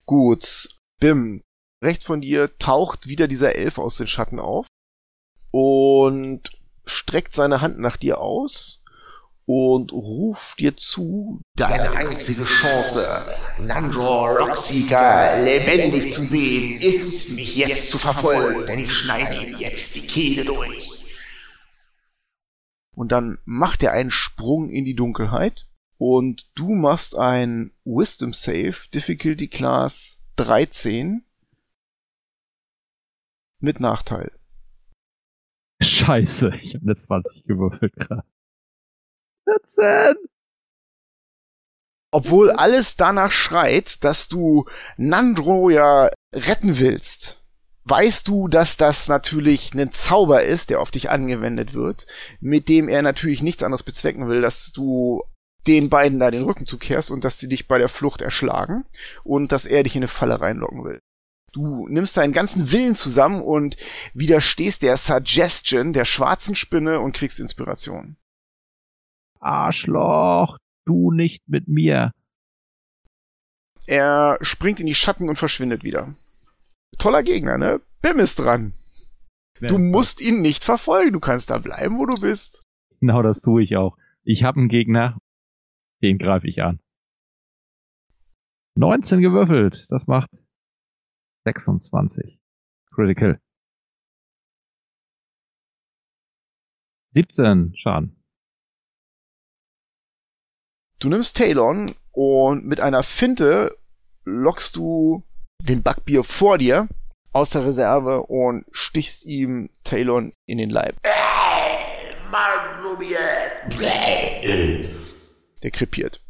S2: Gut, Bim, rechts von dir taucht wieder dieser Elf aus den Schatten auf und streckt seine Hand nach dir aus und ruft dir zu,
S8: Deine einzige Chance, Nandor Roxika lebendig zu sehen, ist, mich jetzt zu verfolgen, denn ich schneide ihm jetzt die Kehle durch.
S2: und dann macht er einen Sprung in die Dunkelheit und du machst ein Wisdom Save, Difficulty Class 13 mit Nachteil.
S5: Scheiße, ich habe eine 20 gewürfelt gerade. 14!
S2: Obwohl alles danach schreit, dass du Nandro ja retten willst, weißt du, dass das natürlich ein Zauber ist, der auf dich angewendet wird, mit dem er natürlich nichts anderes bezwecken will, dass du den beiden da den Rücken zukehrst und dass sie dich bei der Flucht erschlagen und dass er dich in eine Falle reinlocken will. Du nimmst deinen ganzen Willen zusammen und widerstehst der Suggestion der schwarzen Spinne und kriegst Inspiration.
S5: Arschloch, du nicht mit mir.
S2: Er springt in die Schatten und verschwindet wieder. Toller Gegner, ne? Bim ist dran.
S5: Wer
S2: Du
S5: ist das?
S2: musst ihn nicht verfolgen. Du kannst da bleiben, wo du bist.
S5: Genau das tue ich auch. Ich habe einen Gegner, den greife ich an. 19 gewürfelt, das macht 26. Critical. 17 Schaden.
S2: Du nimmst Talon und mit einer Finte lockst du den Backbier vor dir aus der Reserve und stichst ihm Talon in den Leib. Der krepiert.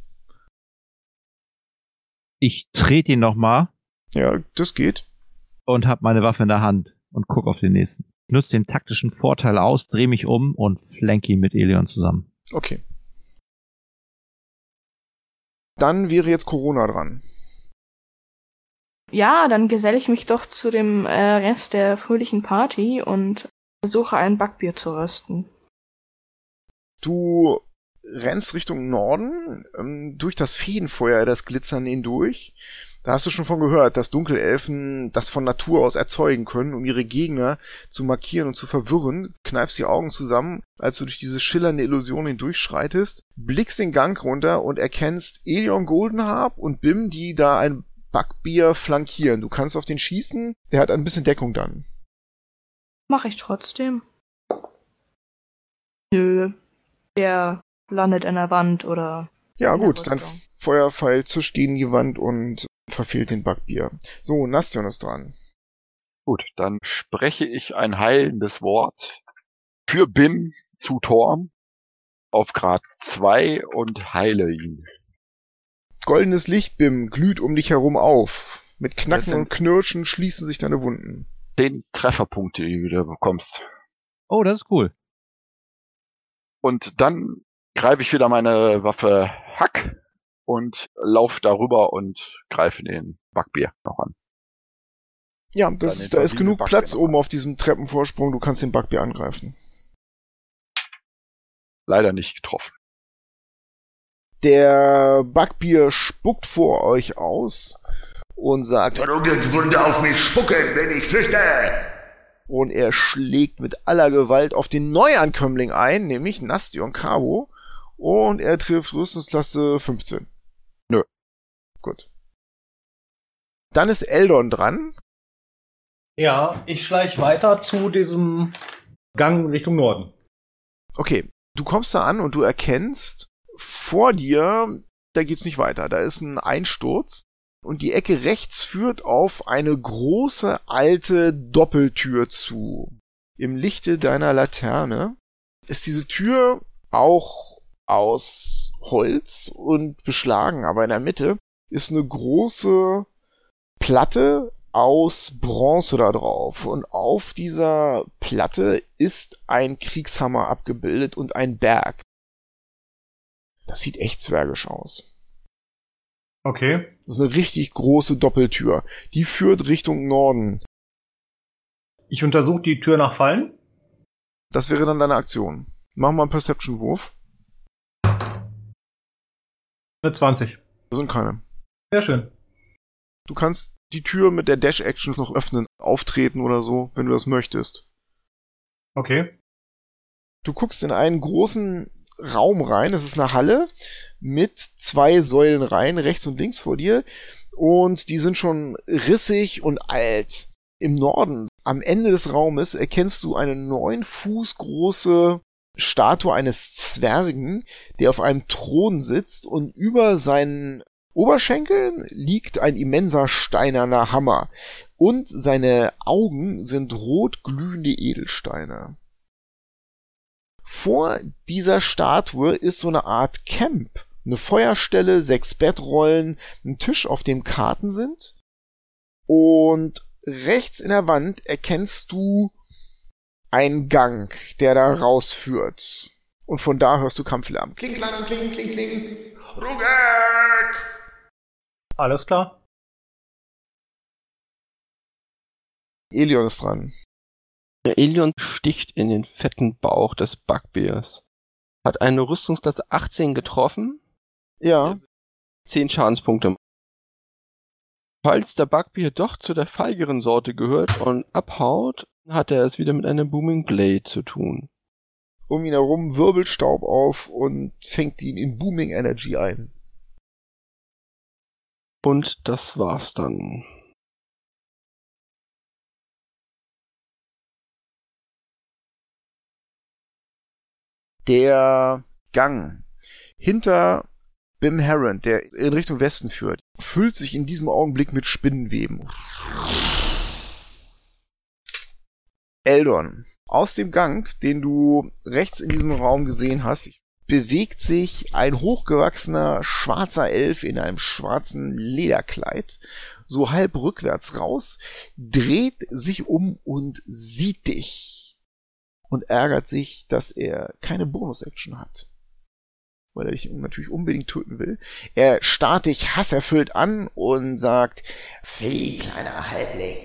S5: Ich trete ihn nochmal
S2: Ja, das geht.
S5: und habe meine Waffe in der Hand und guck auf den nächsten. Nutze den taktischen Vorteil aus, drehe mich um und flank ihn mit Elion zusammen.
S2: Okay. Dann wäre jetzt Corona dran.
S4: Ja, dann geselle ich mich doch zu dem äh, Rest der fröhlichen Party und versuche ein Backbier zu rösten.
S2: Du rennst Richtung Norden, ähm, durch das Feenfeuer, das Glitzern hindurch. Da hast du schon von gehört, dass Dunkelelfen das von Natur aus erzeugen können, um ihre Gegner zu markieren und zu verwirren. Kneifst die Augen zusammen, als du durch diese schillernde Illusion hindurchschreitest, blickst den Gang runter und erkennst Elion Goldenharp und Bim, die da ein Backbier flankieren. Du kannst auf den schießen, der hat ein bisschen Deckung dann.
S4: Mache ich trotzdem. Nö. Der landet an der Wand oder.
S2: Ja gut,
S4: Rüstung.
S2: Feuerpfeil zischt gegen die Wand und verfehlt den Backbier. So, Nastion ist dran.
S7: Gut, dann spreche ich ein heilendes Wort für Bim zu Torm auf Grad 2 und heile ihn.
S2: Goldenes Licht, Bim, glüht um dich herum auf. Mit Knacken und Knirschen schließen sich deine Wunden.
S7: 10 Trefferpunkte, die du wieder bekommst.
S5: Oh, das ist cool.
S7: Und dann greife ich wieder meine Waffe Hack und lauf darüber und greife den Backbier noch an.
S2: Ja, das da ist genug Platz oben auf diesem Treppenvorsprung. Du kannst den Bugbear angreifen.
S7: Leider nicht getroffen.
S2: Der Bugbear spuckt vor euch aus und sagt,
S8: Verrückt auf mich spucken, wenn ich flüchte.
S2: und er schlägt mit aller Gewalt auf den Neuankömmling ein, nämlich Nastion Cabo. Und er trifft Rüstungsklasse 15. Gut. Dann ist Eldon dran.
S6: Ja, ich schleich weiter zu diesem Gang Richtung Norden.
S2: Okay, du kommst da an und du erkennst vor dir, da geht's nicht weiter. Da ist ein Einsturz und die Ecke rechts führt auf eine große alte Doppeltür zu. Im Lichte deiner Laterne ist diese Tür auch aus Holz und beschlagen, aber in der Mitte ist eine große Platte aus Bronze da drauf. Und auf dieser Platte ist ein Kriegshammer abgebildet und ein Berg. Das sieht echt zwergisch aus.
S6: Okay.
S2: Das ist eine richtig große Doppeltür. Die führt Richtung Norden.
S6: Ich untersuche die Tür nach Fallen.
S2: Das wäre dann deine Aktion. Mach mal einen Perception-Wurf.
S6: Eine 20.
S2: Da sind keine.
S6: Sehr schön.
S2: Du kannst die Tür mit der Dash-Action noch öffnen, auftreten oder so, wenn du das möchtest.
S6: Okay.
S2: Du guckst in einen großen Raum rein, das ist eine Halle mit zwei Säulen rein, rechts und links vor dir. Und die sind schon rissig und alt. Im Norden, am Ende des Raumes, erkennst du eine neun Fuß große Statue eines Zwergen, der auf einem Thron sitzt und über seinen Oberschenkeln liegt ein immenser steinerner Hammer. Und seine Augen sind rot glühende Edelsteine. Vor dieser Statue ist so eine Art Camp. Eine Feuerstelle, sechs Bettrollen, ein Tisch, auf dem Karten sind. Und rechts in der Wand erkennst du einen Gang, der da rausführt. Und von da hörst du Kampflärm.
S8: Kling, klang, kling, kling, kling. Rugek!
S6: Alles klar.
S2: Elion ist dran.
S3: Der Elion sticht in den fetten Bauch des Bugbears. Hat eine Rüstungsklasse 18 getroffen,
S2: Ja,
S3: 10 Schadenspunkte. Falls der Bugbear doch zu der feigeren Sorte gehört und abhaut, hat er es wieder mit einem Booming Blade zu tun.
S2: um ihn herum wirbelt Staub auf und fängt ihn in Booming Energy ein.
S3: Und das war's dann.
S2: Der Gang hinter Bim Heron, der in Richtung Westen führt, füllt sich in diesem Augenblick mit Spinnenweben. Eldon, aus dem Gang, den du rechts in diesem Raum gesehen hast, bewegt sich ein hochgewachsener schwarzer Elf in einem schwarzen Lederkleid, so halb rückwärts raus, dreht sich um und sieht dich und ärgert sich, dass er keine Bonus-Action hat. Weil er dich natürlich unbedingt töten will. Er starrt dich hasserfüllt an und sagt,
S8: Flieh, kleiner Halbling.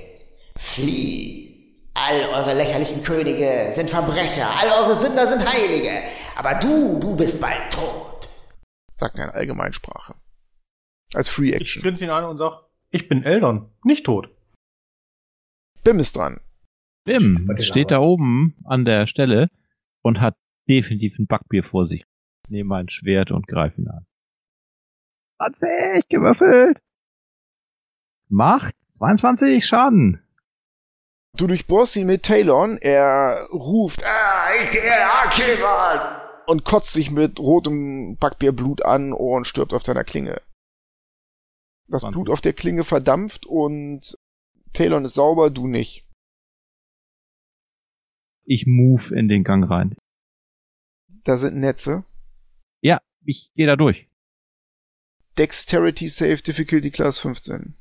S8: Flieh. All eure lächerlichen Könige sind Verbrecher, all eure Sünder sind Heilige. Aber du, du bist bald tot.
S2: sagt er in Allgemeinsprache. Als Free
S6: Ich
S2: Action.
S6: grinse ihn an und sag, ich bin Eldon, nicht tot.
S2: Bim ist dran.
S5: Bim steht da oben an der Stelle und hat definitiv ein Backbier vor sich. Nehme mein Schwert und greife ihn an. 20 gewürfelt. Macht 22 Schaden.
S2: Du durchbohrst ihn mit Talon, er ruft
S8: Ah, ich der Akiran.
S2: und kotzt sich mit rotem Backbierblut an und stirbt auf deiner Klinge. Das
S5: Wahnsinn.
S2: Blut auf der Klinge verdampft und Talon ist sauber, du nicht.
S5: Ich move in den Gang rein.
S2: Da sind Netze.
S5: Ja, ich gehe da durch.
S2: Dexterity Save Difficulty Class 15.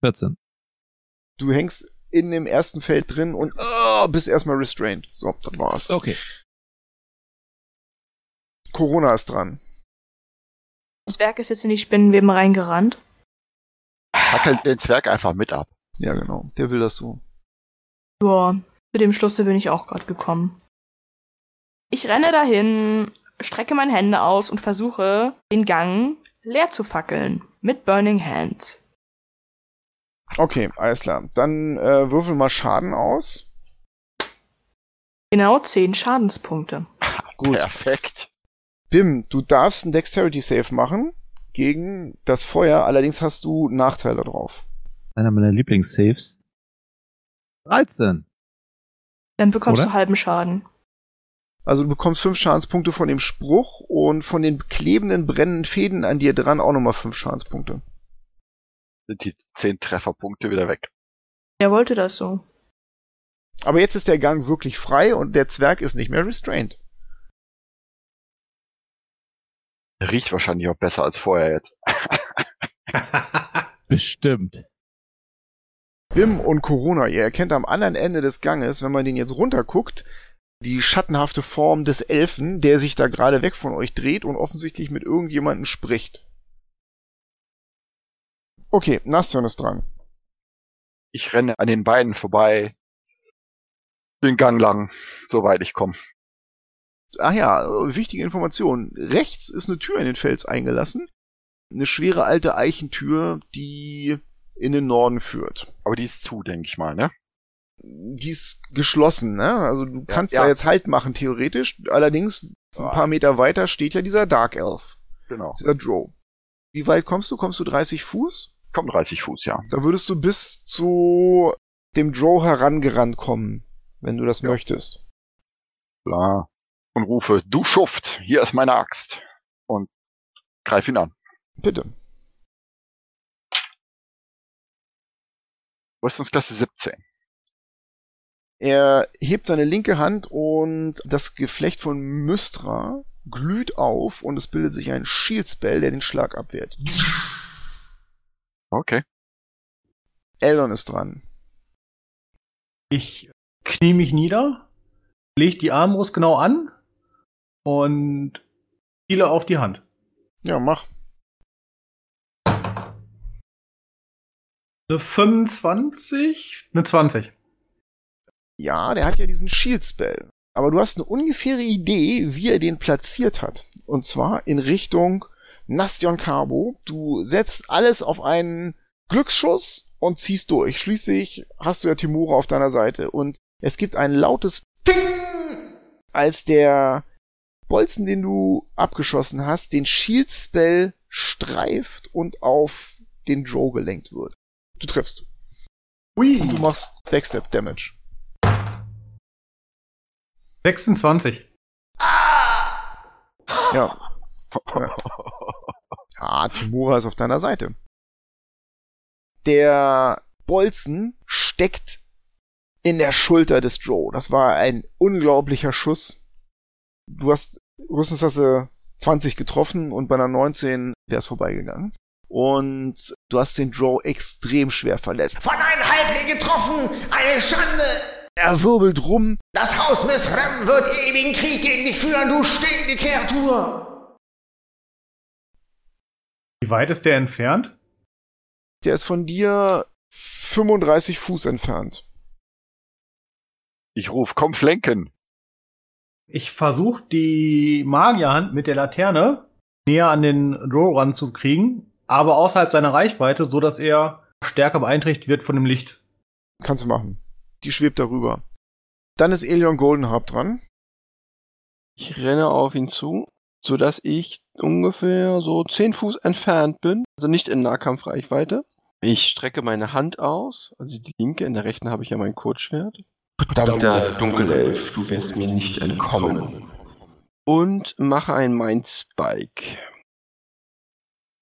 S5: 14.
S2: Du hängst in dem ersten Feld drin und oh, bist erstmal restrained. So, das war's.
S5: Okay.
S2: Corona ist dran.
S4: Das Werk ist jetzt in die Spinnenweben reingerannt.
S7: Fackelt den Zwerg einfach mit ab.
S2: Ja, genau. Der will das so.
S4: Ja, zu dem Schlusse bin ich auch gerade gekommen. Ich renne dahin, strecke meine Hände aus und versuche, den Gang leer zu fackeln. Mit Burning Hands.
S2: Okay, alles klar. Dann äh, würfel mal Schaden aus.
S4: Genau 10 Schadenspunkte.
S2: Gut.
S7: Perfekt.
S2: Bim, du darfst einen Dexterity Save machen gegen das Feuer, allerdings hast du Nachteile drauf.
S5: Einer meiner Lieblingssaves. 13.
S4: Dann bekommst
S5: Oder?
S4: du halben Schaden.
S2: Also du bekommst fünf Schadenspunkte von dem Spruch und von den klebenden, brennenden Fäden an dir dran auch nochmal fünf Schadenspunkte.
S7: Sind die zehn Trefferpunkte wieder weg.
S4: Er wollte das so.
S2: Aber jetzt ist der Gang wirklich frei und der Zwerg ist nicht mehr restrained.
S7: Riecht wahrscheinlich auch besser als vorher jetzt. *laughs*
S5: Bestimmt.
S2: Bim und Corona, ihr erkennt am anderen Ende des Ganges, wenn man den jetzt runterguckt, die schattenhafte Form des Elfen, der sich da gerade weg von euch dreht und offensichtlich mit irgendjemandem spricht. Okay, Nastion ist dran.
S7: Ich renne an den Beinen vorbei. Den Gang lang, soweit ich komme.
S2: Ach ja, wichtige Information. Rechts ist eine Tür in den Fels eingelassen. Eine schwere alte Eichentür, die in den Norden führt.
S7: Aber die ist zu, denke ich mal, ne?
S2: Die ist geschlossen, ne? Also du kannst
S7: ja.
S2: da jetzt Halt machen, theoretisch. Allerdings, ein
S7: Ah.
S2: paar Meter weiter steht ja dieser Dark Elf,
S7: Genau.
S2: dieser Drow. Wie weit kommst du? Kommst du 30 Fuß?
S7: Kommt 30 Fuß, ja.
S2: Da würdest du bis zu dem Drow herangerannt kommen, wenn du das
S7: Ja.
S2: möchtest.
S7: Klar. Und rufe, du Schuft, hier ist meine Axt. Und greif ihn an.
S2: Bitte.
S7: Rüstungsklasse 17.
S2: Er hebt seine linke Hand und das Geflecht von Mystra glüht auf und es bildet sich ein Shield Spell, der den Schlag abwehrt.
S7: Okay.
S2: Eldon ist dran.
S6: Ich knie mich nieder, leg die Armbrust genau an und ziele auf die Hand.
S2: Ja, mach.
S6: Eine 25, eine 20.
S2: Ja, der hat ja diesen Shield Spell. Aber du hast eine ungefähre Idee, wie er den platziert hat. Und zwar in Richtung Nastion Cabo. Du setzt alles auf einen Glücksschuss und ziehst durch. Schließlich hast du ja Timura auf deiner Seite. Und es gibt ein lautes Ping, als der Bolzen, den du abgeschossen hast, den Shield Spell streift und auf den Drow gelenkt wird. Du triffst. Und du machst Backstep Damage.
S6: 26.
S2: Ja. *laughs* Ah, Timura ist auf deiner Seite. Der Bolzen steckt in der Schulter des Joe. Das war ein unglaublicher Schuss. Du hast Rüstungsklasse 20 getroffen und bei einer 19 wär's vorbeigegangen. Und du hast den Joe extrem schwer verletzt.
S8: Von einem Halbling getroffen! Eine Schande!
S2: Er wirbelt rum.
S8: Das Haus Misrem wird ewigen Krieg gegen dich führen, du stinkende Kreatur!
S6: Wie weit ist der entfernt?
S2: Der ist von dir 35 Fuß entfernt.
S7: Ich ruf, komm flenken.
S6: Ich versuche die Magierhand mit der Laterne näher an den Drow ranzukriegen, aber außerhalb seiner Reichweite, so dass er stärker beeinträchtigt wird von dem Licht.
S2: Kannst du machen. Die schwebt darüber. Dann ist Elion Goldenharp dran.
S3: Ich renne auf ihn zu, so dass ich ungefähr so 10 Fuß entfernt bin, also nicht in Nahkampfreichweite. Ich strecke meine Hand aus, also die linke, in der rechten habe ich ja mein Kurzschwert. Verdammter Dunkelelf, du wirst mir nicht entkommen. Und mache einen Mind Spike.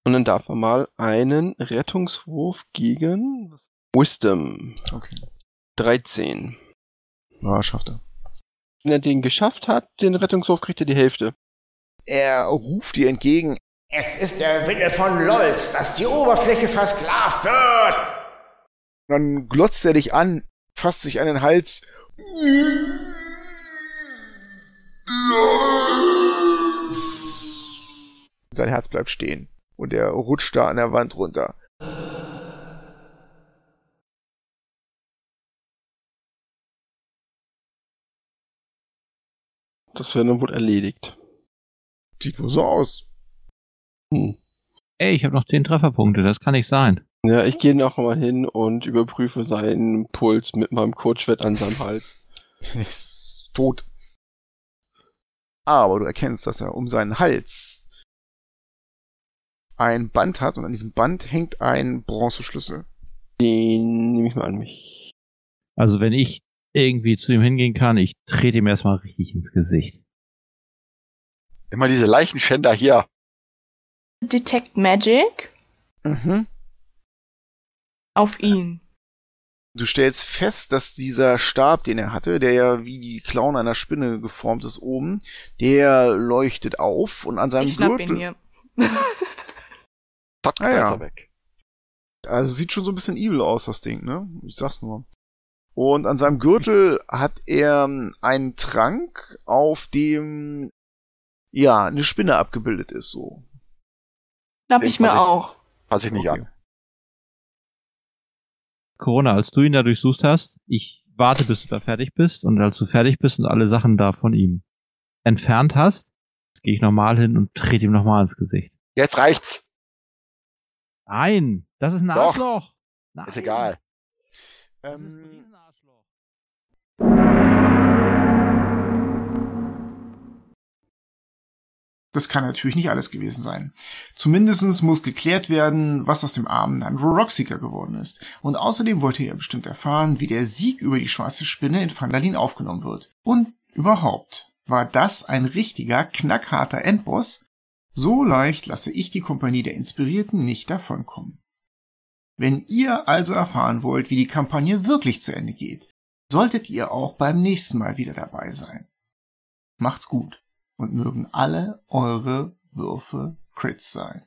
S3: Und dann darf er mal einen Rettungswurf gegen Wisdom.
S2: Okay.
S3: 13.
S2: Ja, schafft er.
S3: Wenn er den geschafft hat, den Rettungswurf kriegt er die Hälfte.
S2: Er ruft ihr entgegen.
S8: Es ist der Wille von Lolz, dass die Oberfläche versklavt wird.
S2: Dann glotzt er dich an, fasst sich an den Hals. Sein Herz bleibt stehen und er rutscht da an der Wand runter.
S3: Das wäre dann wohl erledigt.
S2: Sieht wohl so aus.
S3: Hm.
S5: Ey, ich habe noch 10 Trefferpunkte, das kann nicht sein.
S3: Ja, ich gehe noch mal hin und überprüfe seinen Puls mit meinem Kurzschwert an seinem Hals.
S2: Er *laughs* ist tot. Aber du erkennst, dass er um seinen Hals ein Band hat und an diesem Band hängt ein Bronzeschlüssel.
S3: Den nehme ich mal an mich.
S5: Also wenn ich irgendwie zu ihm hingehen kann, ich trete ihm erstmal richtig ins Gesicht.
S7: Immer diese Leichenschänder hier.
S4: Detect Magic
S2: Mhm.
S4: auf ihn.
S2: Du stellst fest, dass dieser Stab, den er hatte, der ja wie die Klauen einer Spinne geformt ist oben, der leuchtet auf und an seinem
S4: Ich schnapp
S2: Gürtel.
S4: ihn mir.
S7: Zack,
S2: Ah, ja.
S7: ist er weg.
S2: Also sieht schon so ein bisschen evil aus, das Ding, ne? Ich sag's nur. Und an seinem Gürtel hat er einen Trank, auf dem ja eine Spinne abgebildet ist, so.
S7: Den
S4: ich mir auch.
S7: Pass ich nicht
S2: Okay.
S7: an.
S5: Corona, als du ihn da durchsucht hast, ich warte, bis du da fertig bist und als du fertig bist und alle Sachen da von ihm entfernt hast, gehe ich nochmal hin und trete ihm nochmal ins Gesicht.
S7: Jetzt reicht's.
S5: Nein, das ist ein
S7: Doch.
S5: Arschloch. Nein.
S7: Ist egal.
S5: Das ist ein
S1: Das kann natürlich nicht alles gewesen sein. Zumindestens muss geklärt werden, was aus dem armen Nandro Rockseeker geworden ist. Und außerdem wollte er bestimmt erfahren, wie der Sieg über die schwarze Spinne in Vandalin aufgenommen wird. Und überhaupt, war das ein richtiger, knackharter Endboss? So leicht lasse ich die Kompanie der Inspirierten nicht davonkommen. Wenn ihr also erfahren wollt, wie die Kampagne wirklich zu Ende geht, solltet ihr auch beim nächsten Mal wieder dabei sein. Macht's gut und mögen alle eure Würfe Crits sein.